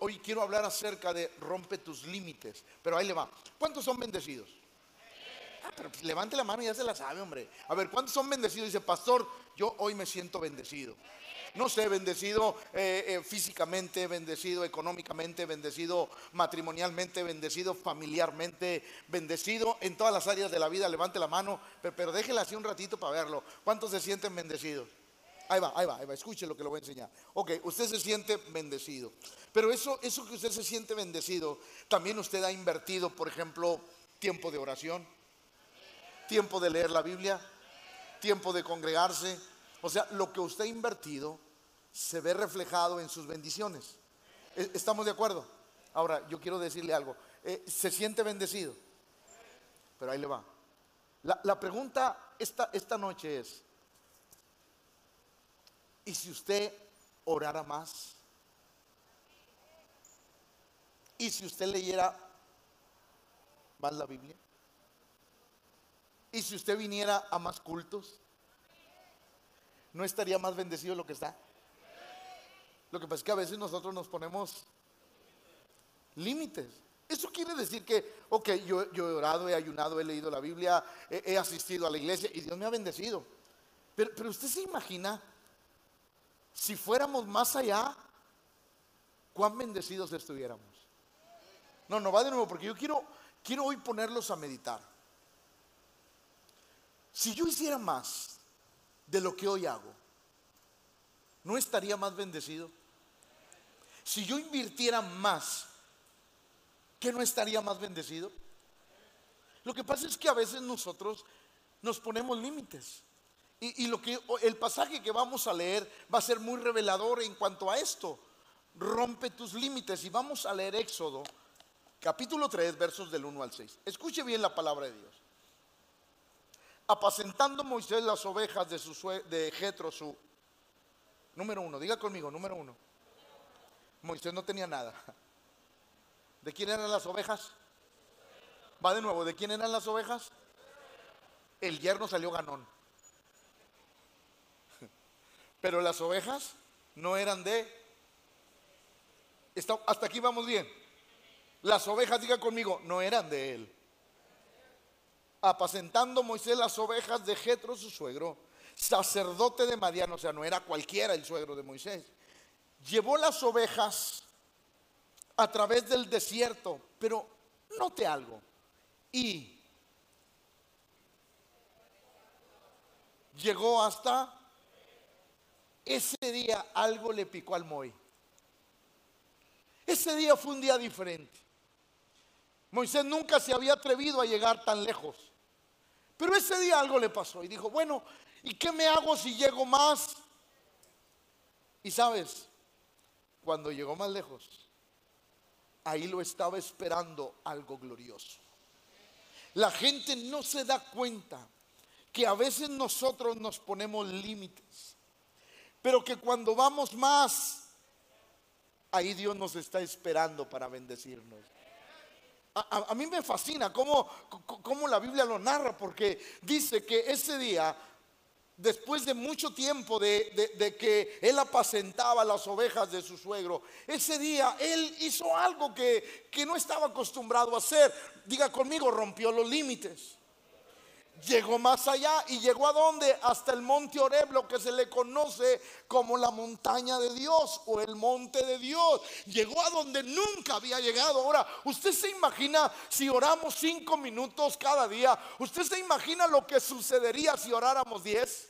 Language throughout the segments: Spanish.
Hoy, quiero hablar acerca de rompe tus límites, pero ahí le va. ¿Cuántos son bendecidos? Ah, pues levante la mano y ya se la sabe, hombre. A ver, ¿cuántos son bendecidos? Dice, pastor, yo hoy me siento bendecido. No sé, bendecido eh, eh, físicamente, bendecido económicamente, bendecido matrimonialmente, bendecido familiarmente, bendecido en todas las áreas de la vida. Levante la mano, pero, pero déjela así un ratito para verlo. ¿Cuántos se sienten bendecidos? Ahí va, ahí va, ahí va. Escuche lo que le voy a enseñar. Ok, usted se siente bendecido. Pero eso, eso que usted se siente bendecido, también usted ha invertido, por ejemplo, tiempo de oración, tiempo de leer la Biblia, tiempo de congregarse. O sea, lo que usted ha invertido se ve reflejado en sus bendiciones. ¿E- ¿Estamos de acuerdo? Ahora, yo quiero decirle algo. Eh, ¿Se siente bendecido? Pero ahí le va. La, la pregunta esta, esta noche es, ¿y si usted orara más? ¿Y si usted leyera más la Biblia? ¿Y si usted viniera a más cultos? ¿No estaría más bendecido lo que está? Lo que pasa es que a veces nosotros nos ponemos límites. Eso quiere decir que, ok, yo, he orado, he ayunado, he leído la Biblia, he, he asistido a la iglesia y Dios me ha bendecido. Pero, pero usted se imagina, si fuéramos más allá, cuán bendecidos estuviéramos. No, no va de nuevo, porque yo quiero, quiero hoy ponerlos a meditar. Si yo hiciera más de lo que hoy hago, ¿no estaría más bendecido? Si yo invirtiera más, ¿qué no estaría más bendecido? Lo que pasa es que a veces nosotros nos ponemos límites. Y, lo que el pasaje que vamos a leer va a ser muy revelador en cuanto a esto. Rompe tus límites. Y vamos a leer Éxodo, capítulo 3, versos del 1 al 6. Escuche bien la palabra de Dios. Apacentando Moisés las ovejas de, su de Jetro, su número uno. Diga conmigo, número uno. Moisés no tenía nada. ¿De quién eran las ovejas? Va de nuevo, ¿de quién eran las ovejas? El yerno salió ganón. Pero las ovejas no eran de... Está- hasta aquí vamos bien. Las ovejas, diga conmigo, no eran de él. Apacentando Moisés las ovejas de Jetro, su suegro, sacerdote de Madián, o sea, no era cualquiera el suegro de Moisés. Llevó las ovejas a través del desierto, pero note algo. Y llegó hasta ese día algo le picó al Moy. Ese día fue un día diferente. Moisés nunca se había atrevido a llegar tan lejos. Pero ese día algo le pasó y dijo, bueno, ¿y qué me hago si llego más? Y sabes, cuando llegó más lejos, ahí lo estaba esperando algo glorioso. La gente no se da cuenta que a veces nosotros nos ponemos límites, pero que cuando vamos más, ahí Dios nos está esperando para bendecirnos. A, mí me fascina cómo, cómo la Biblia lo narra, porque dice que ese día, después de mucho tiempo de, de- de que él apacentaba las ovejas de su suegro, ese día él hizo algo que, que no estaba acostumbrado a hacer. Diga conmigo, rompió los límites. Llegó más allá y llegó a dónde? Hasta el monte Oreb, lo que se le conoce como la montaña de Dios o el monte de Dios. Llegó a donde nunca había llegado. Ahora, ¿usted se imagina si oramos cinco minutos cada día? ¿Usted se imagina lo que sucedería si oráramos diez?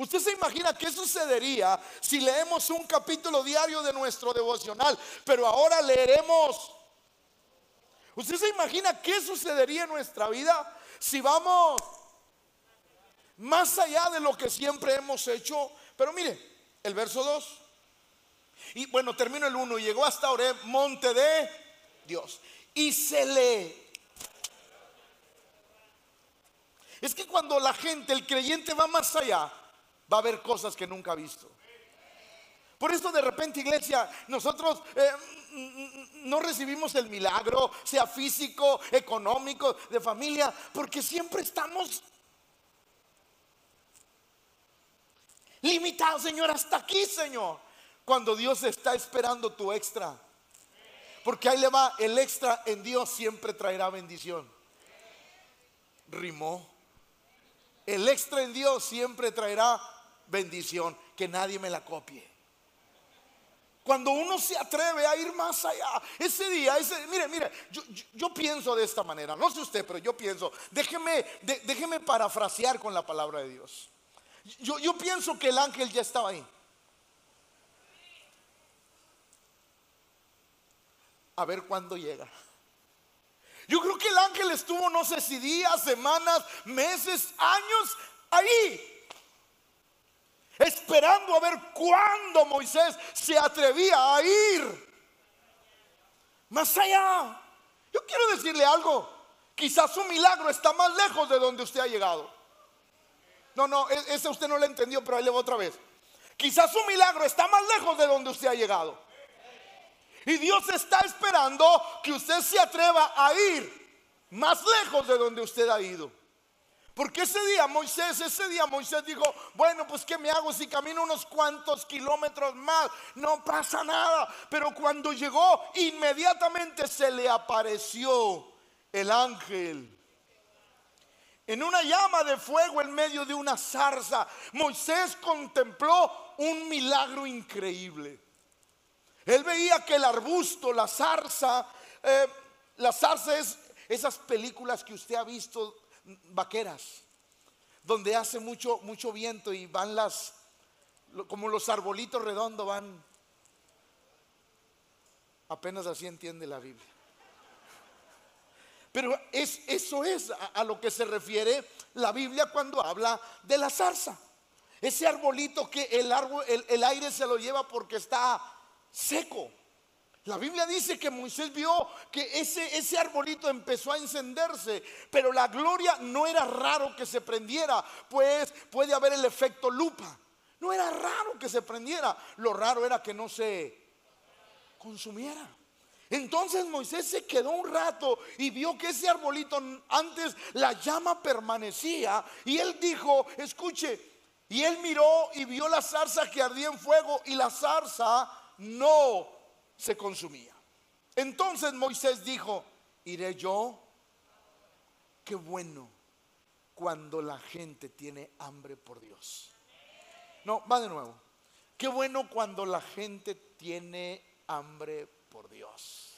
¿Usted se imagina qué sucedería si leemos un capítulo diario de nuestro devocional, pero ahora leeremos ¿Usted se imagina qué sucedería en nuestra vida si vamos más allá de lo que siempre hemos hecho? Pero mire, el verso 2. Y bueno, termino el 1. Llegó hasta Oreb, monte de Dios. Y se le... Es que cuando la gente, el creyente va más allá, va a ver cosas que nunca ha visto. Por eso de repente, iglesia, nosotros eh, no recibimos el milagro, sea físico, económico, de familia, porque siempre estamos limitados, Señor, hasta aquí, Señor. cuando Dios está esperando tu extra. Porque ahí le va, el extra en Dios siempre traerá bendición. Rimó. El extra en Dios siempre traerá bendición. Que nadie me la copie. Cuando uno se atreve a ir más allá, ese día, ese, mire, mire, yo, pienso de esta manera, no sé usted, pero yo pienso, déjeme, déjeme parafrasear con la palabra de Dios. Yo, yo pienso que el ángel ya estaba ahí. A ver cuándo llega. Yo creo que el ángel estuvo, no sé si días, semanas, meses, años ahí. Esperando a ver cuándo Moisés se atrevía a ir. Más allá. Yo quiero decirle algo. Quizás su milagro está más lejos de donde usted ha llegado. No, no, e-, ese usted no lo entendió, pero ahí le voy otra vez. Quizás su milagro está más lejos de donde usted ha llegado. Y Dios está esperando que usted se atreva a ir más lejos de donde usted ha ido. Porque ese día Moisés, ese día Moisés dijo, bueno, pues ¿qué me hago si camino unos cuantos kilómetros más? No pasa nada. Pero cuando llegó, inmediatamente se le apareció el ángel. En una llama de fuego en medio de una zarza, Moisés contempló un milagro increíble. Él veía que el arbusto, la zarza, eh, la zarza es esas películas que usted ha visto vaqueras, donde hace mucho, mucho viento y van las, como los arbolitos redondos van. Apenas así entiende la Biblia. Pero es, eso es a, lo que se refiere la Biblia cuando habla de la zarza. Ese arbolito que el, árbol, el aire se lo lleva porque está seco. La Biblia dice que Moisés vio que ese, ese arbolito empezó a encenderse, pero la gloria no era raro que se prendiera, pues puede haber el efecto lupa. No era raro que se prendiera, lo raro era que no se consumiera. Entonces Moisés se quedó un rato y vio que ese arbolito antes la llama permanecía y él dijo, escuche, y él miró y vio la zarza que ardía en fuego y la zarza no se consumía. Entonces Moisés dijo, iré yo. Qué bueno cuando la gente tiene hambre por Dios. No, va de nuevo. Qué bueno cuando la gente tiene hambre por Dios.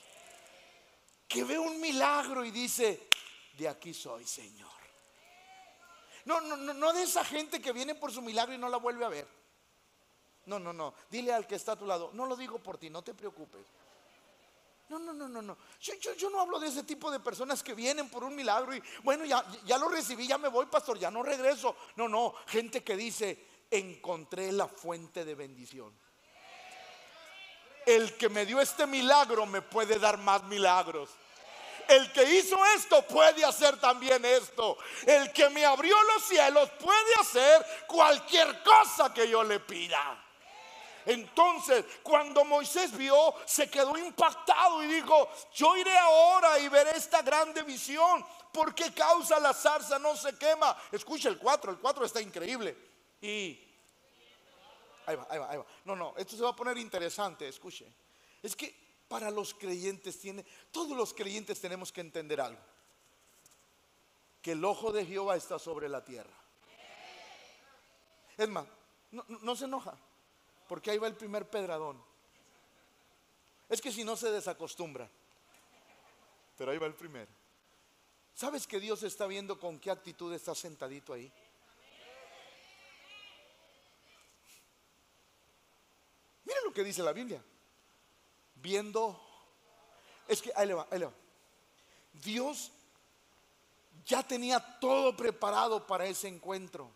Que ve un milagro y dice, de aquí soy, Señor. No, no, no, no de esa gente que viene por su milagro y no la vuelve a ver. No, no, no. Dile al que está a tu lado, no lo digo por ti, no te preocupes. No, no, no, no, no. Yo, no hablo de ese tipo de personas que vienen por un milagro y bueno, ya, ya lo recibí, ya me voy, pastor, ya no regreso. No, no, gente que dice, encontré la fuente de bendición. El que me dio este milagro me puede dar más milagros. El que hizo esto puede hacer también esto. El que me abrió los cielos puede hacer cualquier cosa que yo le pida. Entonces, cuando Moisés vio, se quedó impactado y dijo, yo iré ahora y veré esta grande visión. ¿Por qué causa la zarza no se quema? Escucha el 4, el 4 está increíble. Y... Ahí va, ahí va, ahí va. No, no, esto se va a poner interesante, escuche. Es que para los creyentes tiene, todos los creyentes tenemos que entender algo. Que el ojo de Jehová está sobre la tierra. Es más, no se enoja porque ahí va el primer pedradón. Es que si no se desacostumbra. Pero ahí va el primero. ¿Sabes que Dios está viendo con qué actitud está sentadito ahí? Miren lo que dice la Biblia. Viendo. Es que ahí le va, ahí le va. Dios ya tenía todo preparado para ese encuentro.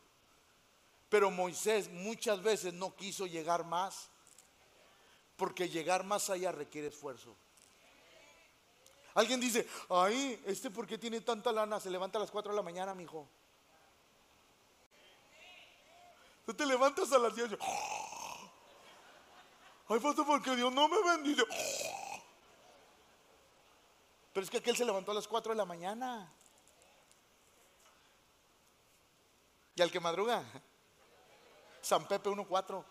Pero Moisés muchas veces no quiso llegar más, porque llegar más allá requiere esfuerzo. Alguien dice, ay, este porque tiene tanta lana, se levanta a las 4 de la mañana, mi hijo. Tú te levantas a las 10. Ay, pastor, porque Dios no me bendice. Pero es que aquel se levantó a las 4 de la mañana. Y al que madruga, San Pepe 1.4.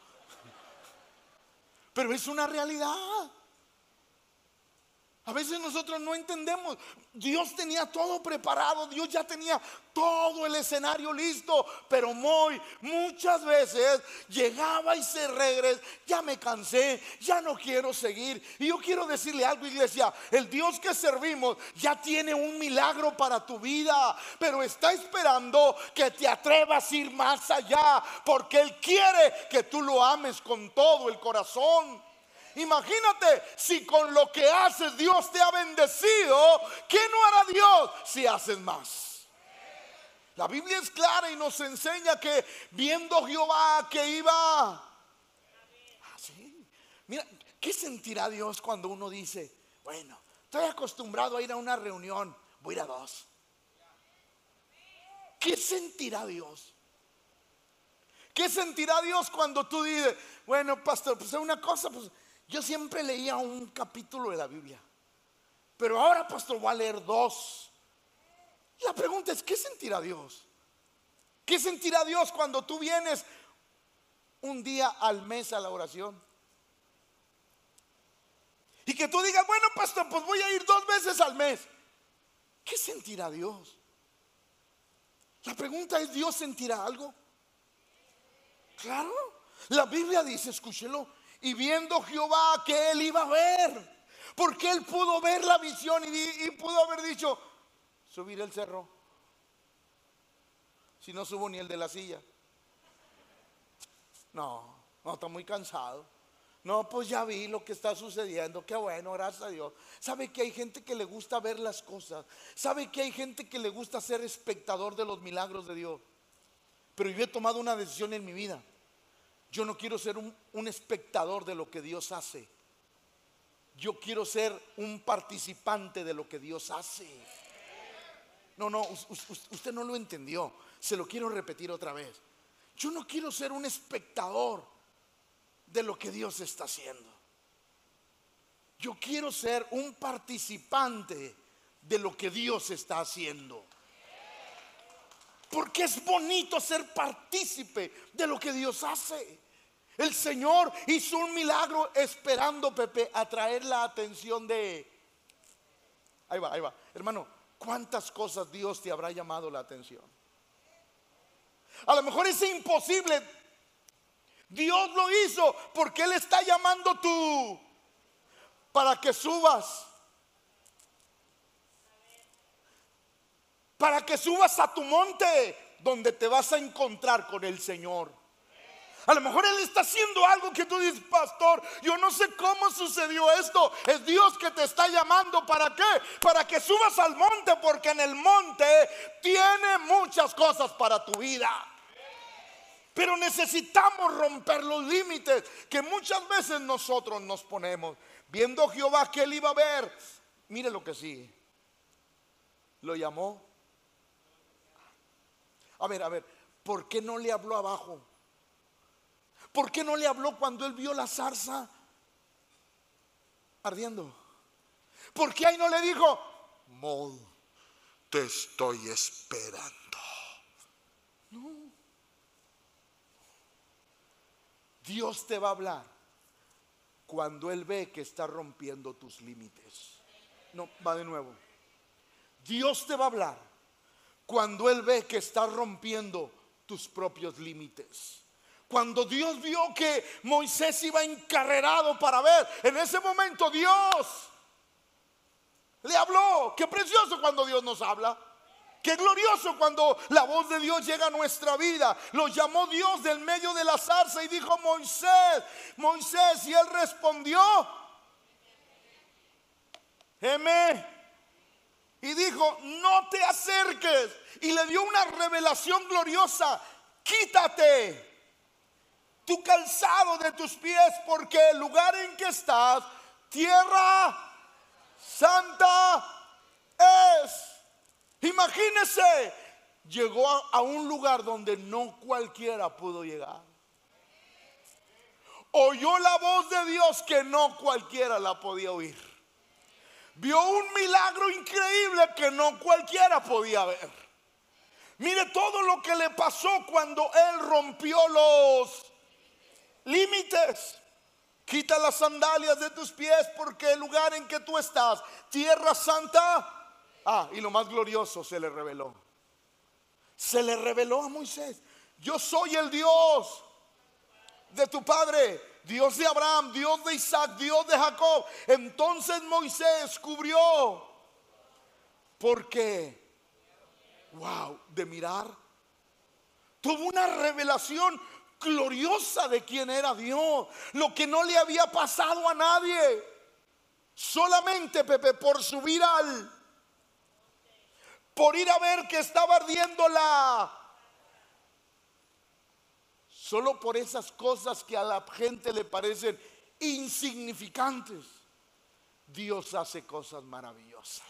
pero es una realidad. A veces nosotros no entendemos. Dios tenía todo preparado, Dios ya tenía todo el escenario listo, pero muy muchas veces llegaba y se regresaba, ya me cansé, ya no quiero seguir. Y yo quiero decirle algo, iglesia, el Dios que servimos ya tiene un milagro para tu vida, pero está esperando que te atrevas a ir más allá, porque Él quiere que tú lo ames con todo el corazón. Imagínate si con lo que haces Dios te ha bendecido, ¿qué no hará Dios si haces más? La Biblia es clara y nos enseña que viendo Jehová que iba así. Mira, ¿qué sentirá Dios cuando uno dice, bueno, estoy acostumbrado a ir a una reunión, voy a ir a dos? ¿Qué sentirá Dios? ¿Qué sentirá Dios cuando tú dices, bueno, pastor, pues es una cosa, pues yo siempre leía un capítulo de la Biblia, pero ahora, pastor, voy a leer dos. La pregunta es, ¿qué sentirá Dios? ¿Qué sentirá Dios cuando tú vienes un día al mes a la oración? Y que tú digas, bueno, pastor, pues voy a ir dos veces al mes. ¿Qué sentirá Dios? La pregunta es, ¿Dios sentirá algo? Claro. La Biblia dice, escúchelo, y viendo Jehová que él iba a ver. Porque él pudo ver la visión y, pudo haber dicho, subir el cerro. Si no subo ni el de la silla. No, no, está muy cansado. No, pues ya vi lo que está sucediendo. Qué bueno, gracias a Dios. Sabe que hay gente que le gusta ver las cosas. Sabe que hay gente que le gusta ser espectador de los milagros de Dios. Pero yo he tomado una decisión en mi vida. Yo no quiero ser un, espectador de lo que Dios hace. Yo quiero ser un participante de lo que Dios hace. No, no, usted no lo entendió. Se lo quiero repetir otra vez. Yo no quiero ser un espectador de lo que Dios está haciendo. Yo quiero ser un participante de lo que Dios está haciendo. Porque es bonito ser partícipe de lo que Dios hace. El Señor hizo un milagro esperando, Pepe, atraer la atención de... Ahí va, ahí va. Hermano, ¿cuántas cosas Dios te habrá llamado la atención? A lo mejor es imposible. Dios lo hizo porque Él está llamando tú para que subas. Para que subas a tu monte donde te vas a encontrar con el Señor. A lo mejor Él está haciendo algo que tú dices, pastor, yo no sé cómo sucedió esto. Es Dios que te está llamando. ¿Para qué? Para que subas al monte, porque en el monte tiene muchas cosas para tu vida. Pero necesitamos romper los límites que muchas veces nosotros nos ponemos. Viendo Jehová que él iba a ver. Mire lo que sí. Lo llamó. A ver, a ver, ¿por qué no le habló abajo? ¿Por qué no le habló cuando él vio la zarza ardiendo? ¿Por qué ahí no le dijo, Mol, te estoy esperando? No. Dios te va a hablar cuando Él ve que está rompiendo tus límites. No, va de nuevo. Dios te va a hablar cuando Él ve que está rompiendo tus propios límites. Cuando Dios vio que Moisés iba encarrerado para ver, en ese momento Dios le habló. Qué precioso cuando Dios nos habla. Qué glorioso cuando la voz de Dios llega a nuestra vida. Lo llamó Dios del medio de la zarza y dijo Moisés, Moisés, y él respondió. Y dijo, no te acerques. Y le dio una revelación gloriosa. Quítate tu calzado de tus pies, porque el lugar en que estás, tierra santa es. Imagínese, llegó a, un lugar donde no cualquiera pudo llegar. Oyó la voz de Dios que no cualquiera la podía oír. Vio un milagro increíble que no cualquiera podía ver. Mire todo lo que le pasó cuando él rompió los límites. Quita las sandalias de tus pies porque el lugar en que tú estás, tierra santa. Ah, y lo más glorioso se le reveló. Se le reveló a Moisés. Yo soy el Dios de tu padre, Dios de Abraham, Dios de Isaac, Dios de Jacob. Entonces Moisés cubrió. Porque, wow, de mirar, tuvo una revelación gloriosa de quién era Dios, lo que no le había pasado a nadie. Solamente, Pepe, por subir al, por ir a ver que estaba ardiendo la... Solo por esas cosas que a la gente le parecen insignificantes, Dios hace cosas maravillosas.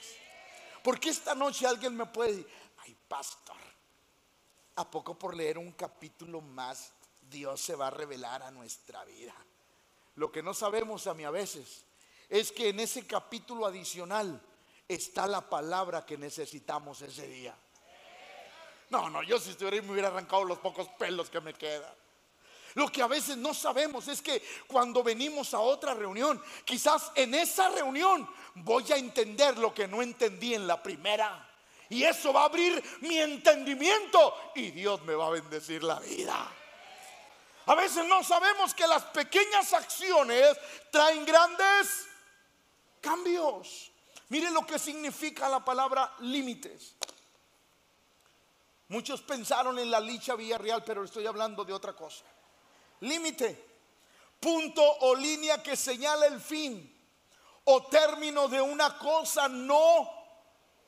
Porque esta noche alguien me puede decir, ay pastor, ¿a poco por leer un capítulo más Dios se va a revelar a nuestra vida. Lo que no sabemos a mí a veces es que en ese capítulo adicional está la palabra que necesitamos ese día. No, no, yo si estuviera me hubiera arrancado los pocos pelos que me quedan. Lo que a veces no sabemos es que cuando venimos a otra reunión, quizás en esa reunión voy a entender lo que no entendí en la primera. Y eso va a abrir mi entendimiento y Dios me va a bendecir la vida. A veces no sabemos que las pequeñas acciones traen grandes cambios. Mire lo que significa la palabra límites. Muchos pensaron en la licha Villarreal, pero estoy hablando de otra cosa. Límite, punto o línea que señala el fin o término de una cosa no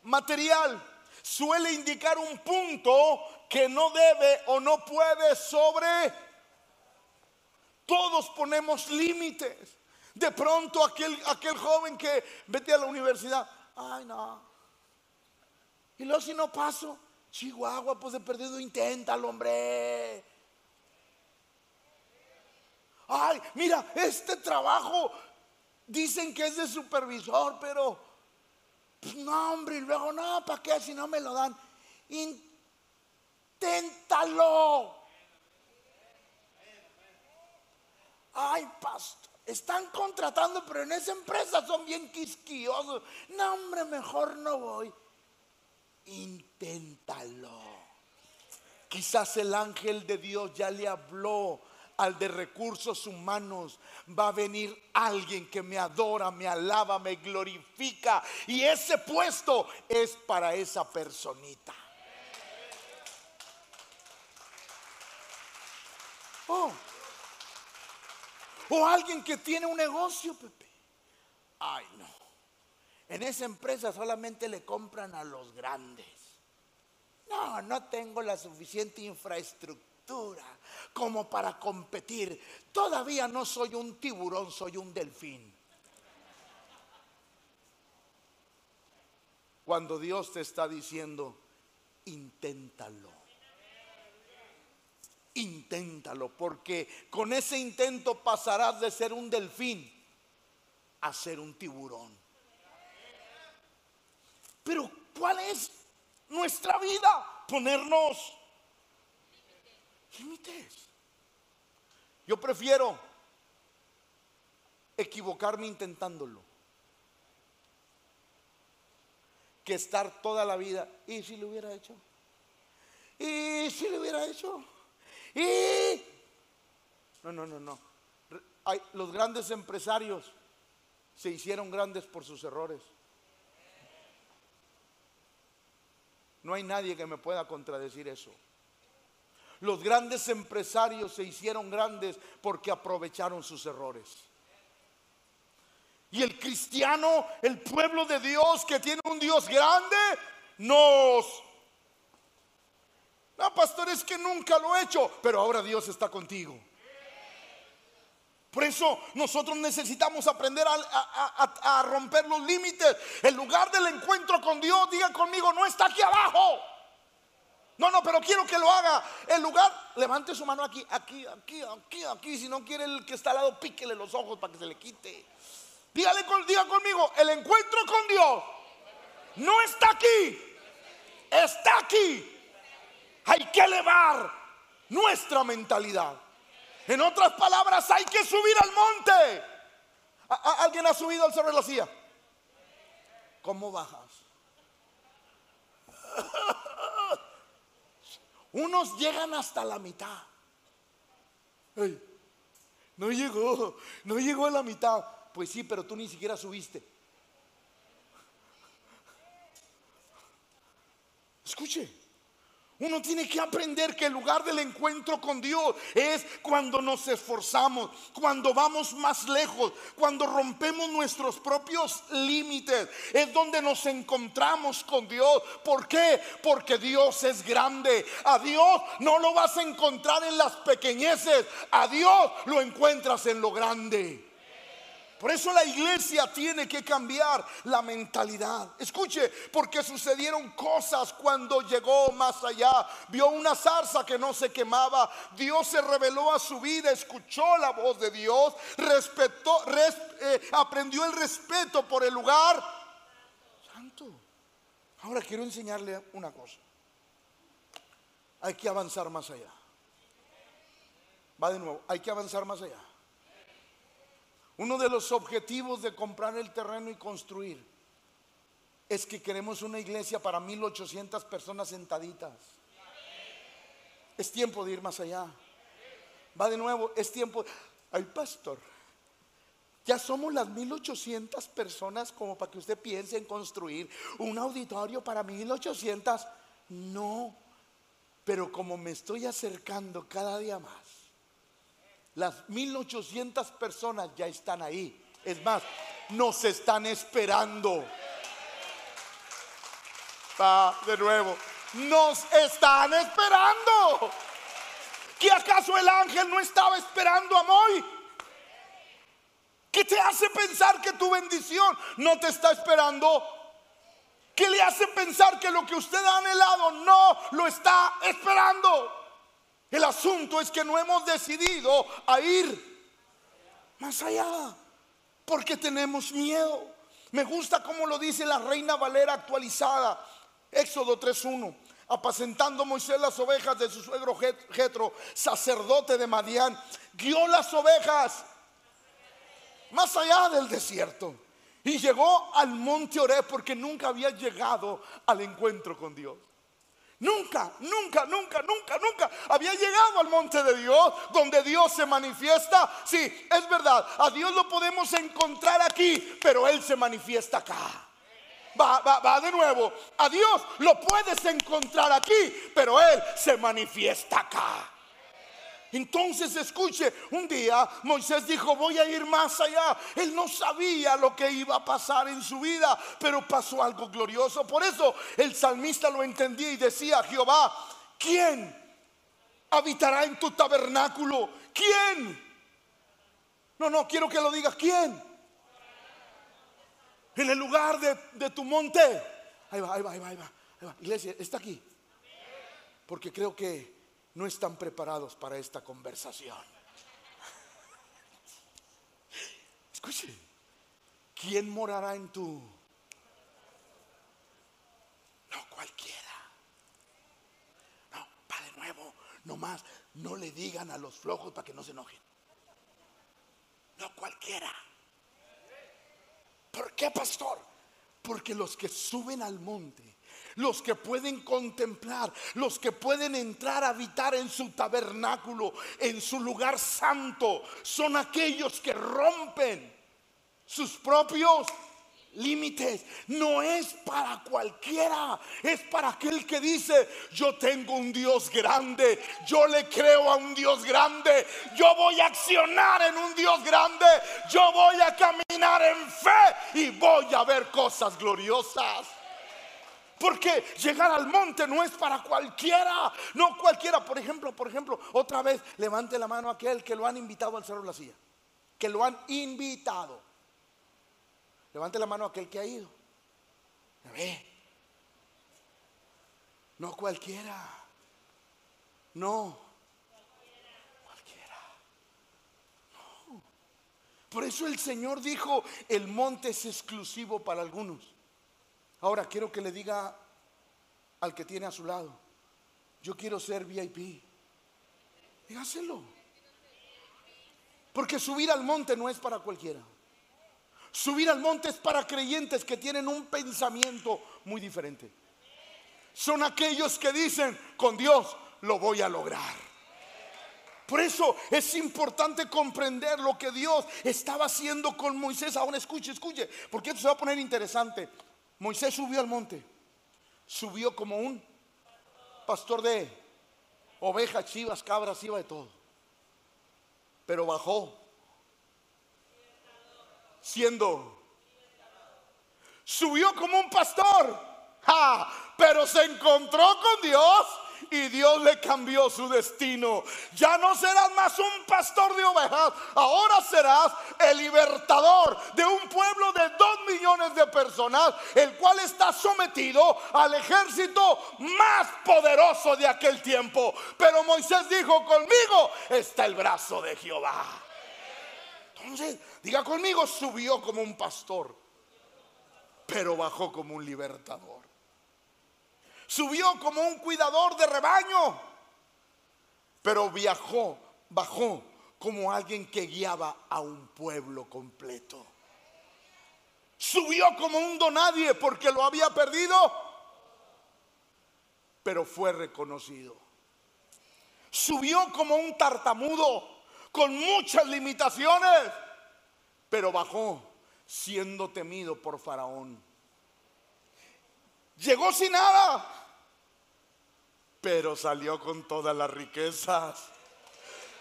material. Suele indicar un punto que no debe o no puede sobre todos ponemos límites. De pronto aquel, aquel joven que vete a la universidad, ay no. Y luego si no paso, Chihuahua, pues he perdido, inténtalo, hombre. Ay, mira, este trabajo dicen que es de supervisor, pero pues, no, hombre, y luego no, ¿para qué si no me lo dan? Inténtalo. Ay, pastor, están contratando, pero en esa empresa son bien quisquillosos. No, hombre, mejor no voy. Inténtalo. Quizás el ángel de Dios ya le habló al de recursos humanos. Va a venir alguien que me adora, me alaba, me glorifica. Y ese puesto es para esa personita. Oh, o alguien que tiene un negocio, Pepe. Ay, no. En esa empresa solamente le compran a los grandes. No, no tengo la suficiente infraestructura como para competir. Todavía no soy un tiburón, soy un delfín. Cuando Dios te está diciendo, inténtalo inténtalo, porque con ese intento pasarás de ser un delfín a ser un tiburón. Pero ¿cuál es nuestra vida? Ponernos límites. Yo prefiero equivocarme intentándolo que estar toda la vida. ¿Y si lo hubiera hecho? ¿Y si lo hubiera hecho? Y no, no, no, no. Hay, los grandes empresarios se hicieron grandes por sus errores. No hay nadie que me pueda contradecir eso. Los grandes empresarios se hicieron grandes porque aprovecharon sus errores. Y el cristiano, el pueblo de Dios que tiene un Dios grande, nos no, pastor, es que nunca lo he hecho, pero ahora Dios está contigo. Por eso nosotros necesitamos aprender a, romper los límites. El lugar del encuentro con Dios, diga conmigo, no está aquí abajo. No, no, pero quiero que lo haga. El lugar, levante su mano aquí, aquí, aquí, aquí, aquí. Si no quiere el que está al lado, píquele los ojos para que se le quite. Dígale, diga conmigo, el encuentro con Dios no está aquí, está aquí hay que elevar nuestra mentalidad. En otras palabras, hay que subir al monte. alguien ha subido al cerro de la silla? ¿Cómo bajas? Unos llegan hasta la mitad. no llegó, no llegó a la mitad. Pues sí, pero tú ni siquiera subiste. Escuche, uno tiene que aprender que el lugar del encuentro con Dios es cuando nos esforzamos, cuando vamos más lejos, cuando rompemos nuestros propios límites. Es donde nos encontramos con Dios. ¿Por qué? Porque Dios es grande. A Dios no lo vas a encontrar en las pequeñeces. A Dios lo encuentras en lo grande. Por eso la iglesia tiene que cambiar la mentalidad. Escuche, porque sucedieron cosas cuando llegó más allá. Vio una zarza que no se quemaba. Dios se reveló a su vida, escuchó la voz de Dios, respetó, eh, aprendió el respeto por el lugar santo. Ahora quiero enseñarle una cosa. Hay que avanzar más allá. Va de nuevo, hay que avanzar más allá. Uno de los objetivos de comprar el terreno y construir es que queremos una iglesia para 1800 personas sentaditas. Es tiempo de ir más allá. Va de nuevo, es tiempo. Ay, pastor, ya somos las 1800 personas como para que usted piense en construir un auditorio para 1800. No, pero como me estoy acercando cada día más las 1800 personas ya están ahí. Es más, nos están esperando. Va de nuevo. Nos están esperando. ¿Que acaso el ángel no estaba esperando a Moy? ¿Qué te hace pensar que tu bendición no te está esperando? ¿Qué le hace pensar que lo que usted ha anhelado no lo está esperando? El asunto es que no hemos decidido a ir más allá porque tenemos miedo. Me gusta como lo dice la Reina Valera actualizada, Éxodo 3.1. Apacentando Moisés las ovejas de su suegro Jetro, sacerdote de Madián, guió las ovejas más allá del desierto y llegó al monte Oré porque nunca había llegado al encuentro con Dios. Nunca, nunca, nunca, nunca, nunca había llegado al monte de Dios donde Dios se manifiesta. Sí, es verdad, a Dios lo podemos encontrar aquí, pero Él se manifiesta acá. Va, va, va de nuevo, a Dios lo puedes encontrar aquí, pero Él se manifiesta acá. Entonces escuche, un día Moisés dijo, voy a ir más allá. Él no sabía lo que iba a pasar en su vida, pero pasó algo glorioso. Por eso el salmista lo entendía y decía, Jehová, ¿quién habitará en tu tabernáculo? ¿Quién? No, no, quiero que lo digas, ¿quién? En el lugar de, tu monte. Ahí va, ahí va, ahí va, ahí va. Iglesia, está aquí. Porque creo que no están preparados para esta conversación. Escuche, ¿quién morará en tu? No cualquiera. No, para de nuevo, no más, no le digan a los flojos para que no se enojen. No cualquiera. ¿Por qué, pastor? Porque los que suben al monte los que pueden contemplar, los que pueden entrar a habitar en su tabernáculo, en su lugar santo, son aquellos que rompen sus propios límites. No es para cualquiera, es para aquel que dice, yo tengo un Dios grande, yo le creo a un Dios grande, yo voy a accionar en un Dios grande, yo voy a caminar en fe y voy a ver cosas gloriosas. Porque llegar al monte no es para cualquiera, no cualquiera. Por ejemplo, por ejemplo, otra vez levante la mano aquel que lo han invitado al Cerro de la Silla. Que lo han invitado. Levante la mano aquel que ha ido. A ver. No cualquiera. No. Cualquiera. No. Por eso el Señor dijo, el monte es exclusivo para algunos. Ahora quiero que le diga al que tiene a su lado, yo quiero ser VIP. Dígaselo. Porque subir al monte no es para cualquiera. Subir al monte es para creyentes que tienen un pensamiento muy diferente. Son aquellos que dicen, con Dios lo voy a lograr. Por eso es importante comprender lo que Dios estaba haciendo con Moisés. Ahora escuche, escuche, porque esto se va a poner interesante. Moisés subió al monte, subió como un pastor de ovejas, chivas, cabras, iba de todo. Pero bajó siendo. Subió como un pastor, pero se encontró con Dios y Dios le cambió su destino. Ya no serás más un pastor de ovejas, ahora serás el libertador de un pueblo de dos millones de personas, el cual está sometido al ejército más poderoso de aquel tiempo. Pero Moisés dijo, conmigo está el brazo de Jehová. Entonces, diga conmigo, subió como un pastor, pero bajó como un libertador. Subió como un cuidador de rebaño, pero viajó, bajó como alguien que guiaba a un pueblo completo. Subió como un donadie porque lo había perdido, pero fue reconocido. Subió como un tartamudo con muchas limitaciones, pero bajó siendo temido por Faraón. Llegó sin nada, pero salió con todas las riquezas.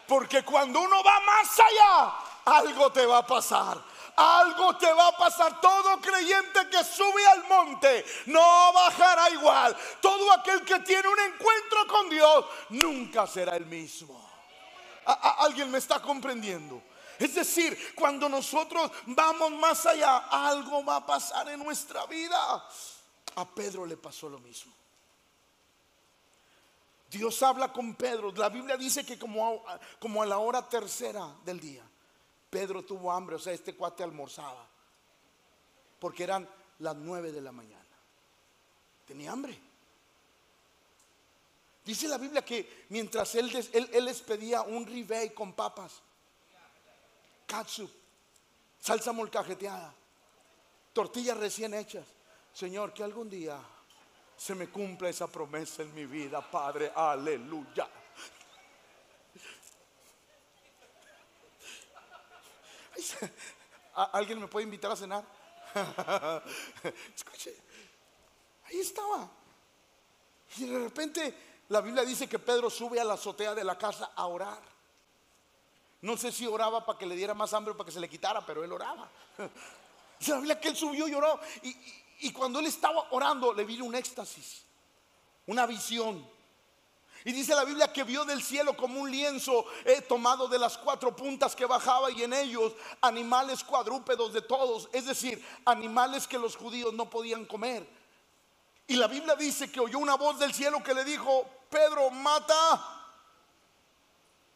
Porque cuando uno va más allá, algo te va a pasar. Algo te va a pasar. Todo creyente que sube al monte no bajará igual. Todo aquel que tiene un encuentro con Dios nunca será el mismo. ¿Alguien me está comprendiendo? Es decir, cuando nosotros vamos más allá, algo va a pasar en nuestra vida. A Pedro le pasó lo mismo. Dios habla con Pedro. La Biblia dice que como a, la hora tercera del día, Pedro tuvo hambre, o sea, este cuate almorzaba. Porque eran las nueve de la mañana. Tenía hambre. Dice la Biblia que mientras él, les pedía un ribeye con papas, katsu, salsa molcajeteada, tortillas recién hechas, Señor, que algún día se me cumpla esa promesa en mi vida, Padre. Aleluya. ¿Alguien me puede invitar a cenar? Escuche, ahí estaba. Y de repente la Biblia dice que Pedro sube a la azotea de la casa a orar. No sé si oraba para que le diera más hambre o para que se le quitara, pero él oraba. La Biblia que él subió y oró. Y, cuando él estaba orando, le vino un éxtasis, una visión. Y dice la Biblia que vio del cielo como un lienzo eh, tomado de las cuatro puntas que bajaba y en ellos animales cuadrúpedos de todos, es decir, animales que los judíos no podían comer. Y la Biblia dice que oyó una voz del cielo que le dijo, Pedro, mata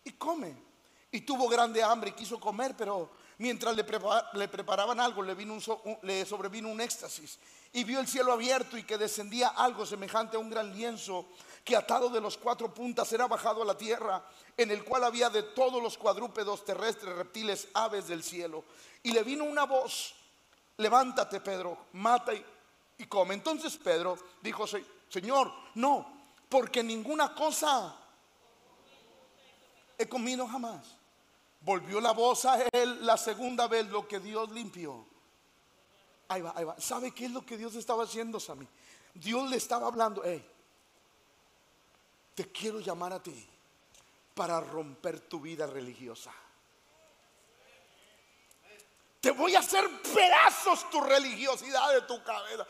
y come. Y tuvo grande hambre y quiso comer, pero mientras le, preparaban algo, le, vino le sobrevino un éxtasis. Y vio el cielo abierto y que descendía algo semejante a un gran lienzo que atado de los cuatro puntas era bajado a la tierra, en el cual había de todos los cuadrúpedos terrestres, reptiles, aves del cielo. Y le vino una voz, levántate Pedro, mata y, y come. Entonces Pedro dijo, Señor, no, porque ninguna cosa he comido jamás. Volvió la voz a él la segunda vez, lo que Dios limpió. Ahí va, ahí va. ¿Sabe qué es lo que Dios estaba haciendo, Sammy? Dios le estaba hablando, hey, te quiero llamar a ti para romper tu vida religiosa. Te voy a hacer pedazos tu religiosidad de tu cabeza.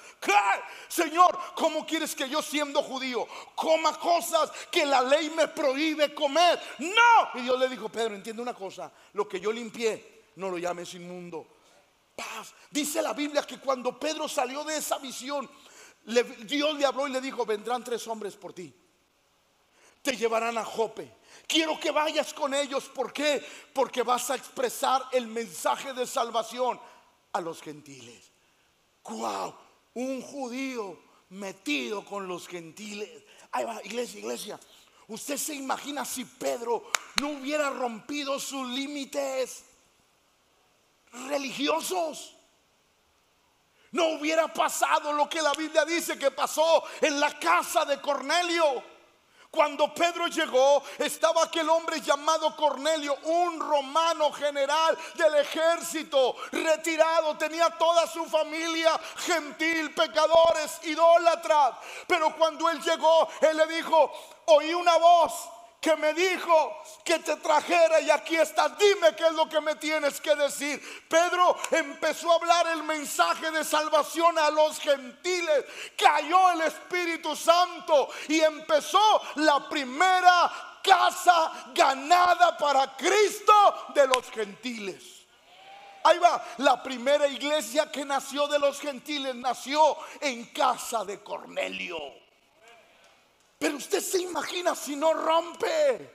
Señor, ¿cómo quieres que yo siendo judío coma cosas que la ley me prohíbe comer? No. Y Dios le dijo, Pedro, entiende una cosa, lo que yo limpié, no lo llames inmundo. Paz. Dice la Biblia que cuando Pedro salió de esa visión, Dios le habló y le dijo, vendrán tres hombres por ti. Te llevarán a Jope Quiero que vayas con ellos. ¿Por qué? Porque vas a expresar el mensaje de salvación a los gentiles. ¡Wow! Un judío metido con los gentiles. Ahí va, iglesia, iglesia. Usted se imagina si Pedro no hubiera rompido sus límites religiosos. No hubiera pasado lo que la Biblia dice que pasó en la casa de Cornelio. Cuando Pedro llegó, estaba aquel hombre llamado Cornelio, un romano general del ejército, retirado, tenía toda su familia gentil, pecadores, idólatras. Pero cuando él llegó, él le dijo, oí una voz que me dijo que te trajera y aquí está, dime qué es lo que me tienes que decir. Pedro empezó a hablar el mensaje de salvación a los gentiles, cayó el Espíritu Santo y empezó la primera casa ganada para Cristo de los gentiles. Ahí va, la primera iglesia que nació de los gentiles nació en casa de Cornelio. Pero usted se imagina si no rompe.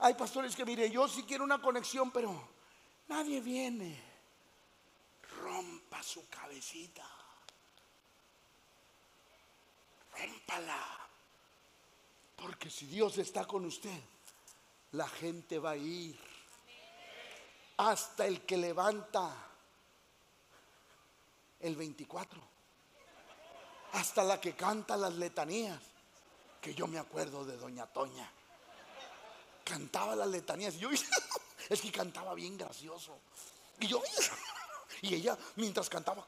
Hay pastores que mire, yo sí quiero una conexión, pero nadie viene. Rompa su cabecita. Rómpala. Porque si Dios está con usted, la gente va a ir. Hasta el que levanta el 24. Hasta la que canta las letanías que yo me acuerdo de Doña Toña. Cantaba las letanías. Y yo, es que cantaba bien gracioso. Y yo, y ella mientras cantaba,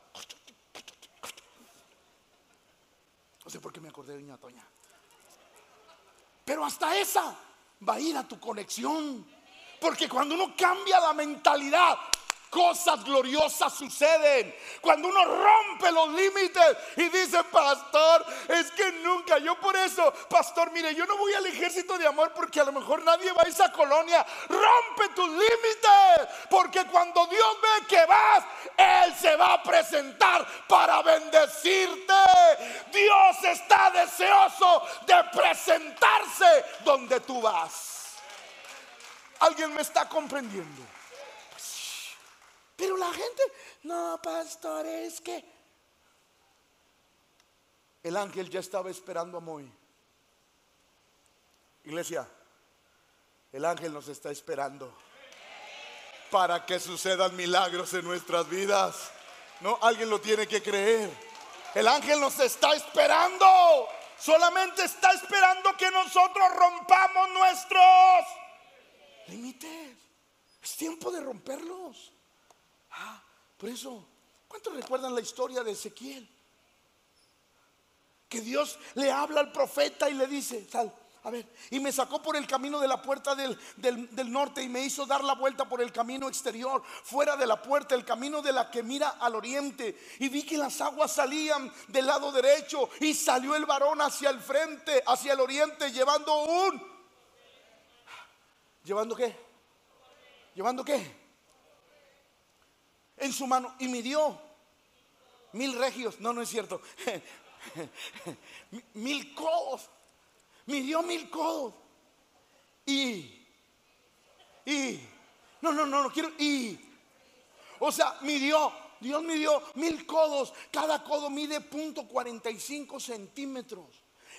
no sé por qué me acordé de Doña Toña. Pero hasta esa va a ir a tu conexión. Porque cuando uno cambia la mentalidad, cosas gloriosas suceden. Cuando uno rompe los límites y dice, pastor, es que nunca, yo por eso, pastor, mire, yo no voy al ejército de amor porque a lo mejor nadie va a esa colonia. Rompe tus límites, porque cuando Dios ve que vas, Él se va a presentar para bendecirte. Dios está deseoso de presentarse donde tú vas. ¿Alguien me está comprendiendo? Pero la gente, no, pastor, es que el ángel ya estaba esperando a Moy. Iglesia, el ángel nos está esperando para que sucedan milagros en nuestras vidas. No, alguien lo tiene que creer. El ángel nos está esperando. Solamente está esperando que nosotros rompamos nuestros límites. Es tiempo de romperlos. Ah, por eso, ¿cuántos recuerdan la historia de Ezequiel? Que Dios le habla al profeta y le dice, sal, a ver, y me sacó por el camino de la puerta del, del, norte y me hizo dar la vuelta por el camino exterior, fuera de la puerta, el camino de la que mira al oriente. Y vi que las aguas salían del lado derecho y salió el varón hacia el frente, hacia el oriente, llevando un... ¿Llevando qué? ¿Llevando qué? En su mano y midió mil regios. No, no es cierto. mil codos. Midió mil codos. Y, y, no, no, no, no quiero, y, o sea, midió, Dios midió mil codos. Cada codo mide punto 45 centímetros.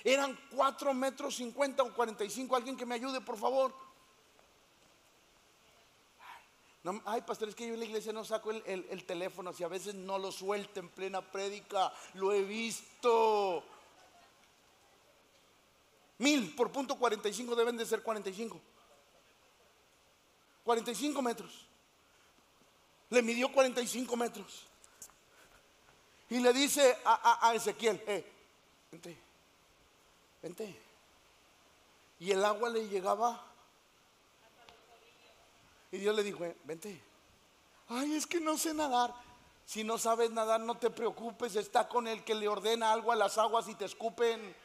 Eran 4 metros 50 o 45. Alguien que me ayude, por favor ay, pastor, es que yo en la iglesia no saco el, teléfono, si a veces no lo suelto en plena prédica, lo he visto. Mil por punto 45 deben de ser 45. 45 metros. Le midió 45 metros. Y le dice a, a Ezequiel, eh, vente, vente. Y el agua le llegaba y Dios le dijo, vente. Ay, es que no sé nadar. Si no sabes nadar, no te preocupes. Está con el que le ordena algo a las aguas y te escupen.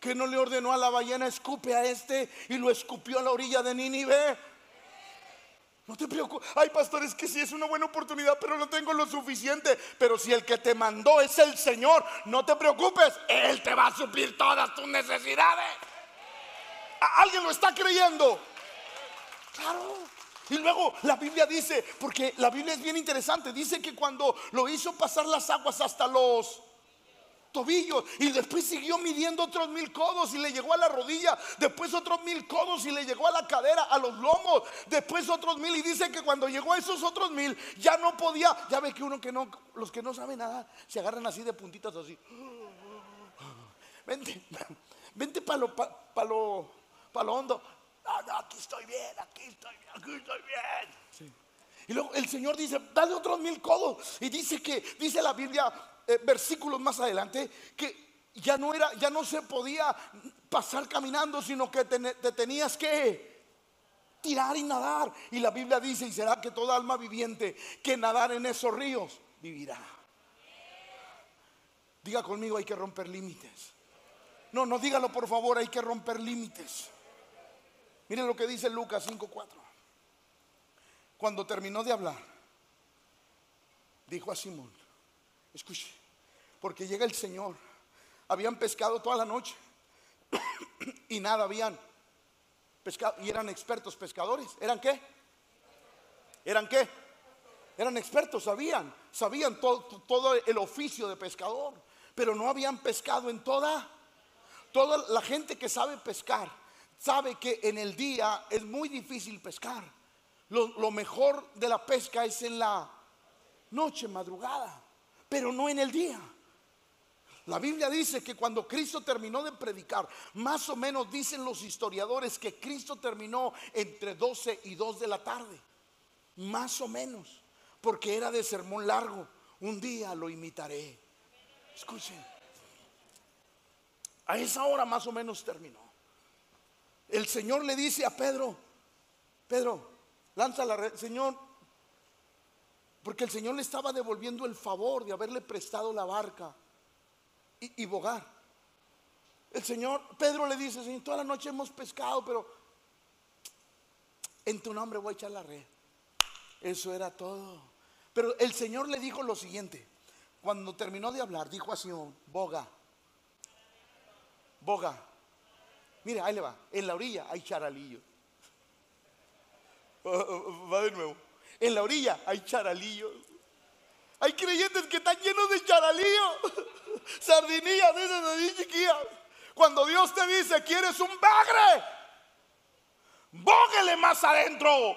Que no le ordenó a la ballena, escupe a este y lo escupió a la orilla de Nínive. No te preocupes. Ay, pastor, es que sí es una buena oportunidad, pero no tengo lo suficiente. Pero si el que te mandó es el Señor, no te preocupes. Él te va a suplir todas tus necesidades. ¿Alguien lo está creyendo? Y luego la Biblia dice, porque la Biblia es bien interesante, dice que cuando lo hizo pasar las aguas hasta los tobillos y después siguió midiendo otros mil codos y le llegó a la rodilla, después otros mil codos y le llegó a la cadera, a los lomos, después otros mil y dice que cuando llegó a esos otros mil ya no podía, ya ve que uno que no, los que no saben nada se agarran así de puntitas así. Vente, vente para lo, lo, lo hondo. Aquí estoy bien, aquí estoy bien, aquí estoy bien. Y luego el Señor dice, dale otros mil codos. Y dice que, dice la Biblia, eh, versículos más adelante, que ya no era, ya no se podía pasar caminando, sino que te, tenías que tirar y nadar. Y la Biblia dice, y será que toda alma viviente que nadar en esos ríos vivirá. Diga conmigo, hay que romper límites. No, no dígalo por favor, hay que romper límites. Miren lo que dice Lucas 5:4. Cuando terminó de hablar, dijo a Simón, escuche, porque llega el Señor. Habían pescado toda la noche y nada habían pescado. Y eran expertos pescadores. ¿Eran qué? ¿Eran qué? Eran expertos, sabían, sabían todo, todo el oficio de pescador, pero no habían pescado en toda, toda la gente que sabe pescar, sabe que en el día es muy difícil pescar. lo mejor de la pesca es en la noche, madrugada, pero no en el día. La Biblia dice que cuando Cristo terminó de predicar, más o menos dicen los historiadores que Cristo terminó entre 12 y 2 de la tarde. Más o menos. Porque era de sermón largo. Un día lo imitaré. Escuchen. A esa hora más o menos terminó. El Señor le dice a Pedro, Pedro, lanza la red, Señor, porque el Señor le estaba devolviendo el favor de haberle prestado la barca y, bogar. El Señor, Pedro le dice, Señor, toda la noche hemos pescado, pero en tu nombre voy a echar la red. Eso era todo. Pero el Señor le dijo lo siguiente. Cuando terminó de hablar, dijo así, boga. Boga. Mire, ahí le va. En la orilla hay charalillo. Va de nuevo. En la orilla hay charalillos. Hay creyentes que están llenos de charalillo. Sardinillas de chiquillas. Cuando Dios te dice, ¿quieres un bagre? Bóguele más adentro.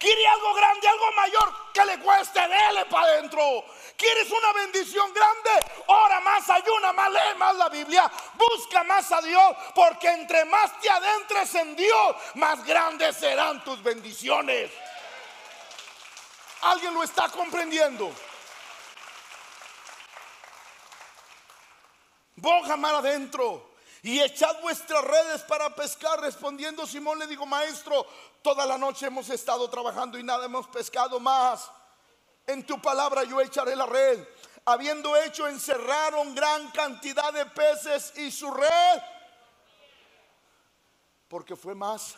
¿Quiere algo grande, algo mayor que le cueste? Dele para adentro. ¿Quieres una bendición grande? Ora más, ayuna más, lee más la Biblia. Busca más a Dios. Porque entre más te adentres en Dios, más grandes serán tus bendiciones. ¿Alguien lo está comprendiendo? Boja mar adentro y echad vuestras redes para pescar. Respondiendo Simón le digo, maestro, toda la noche hemos estado trabajando y nada hemos pescado más. En tu palabra yo echaré la red. Habiendo hecho, encerraron gran cantidad de peces y su red. Porque fue más.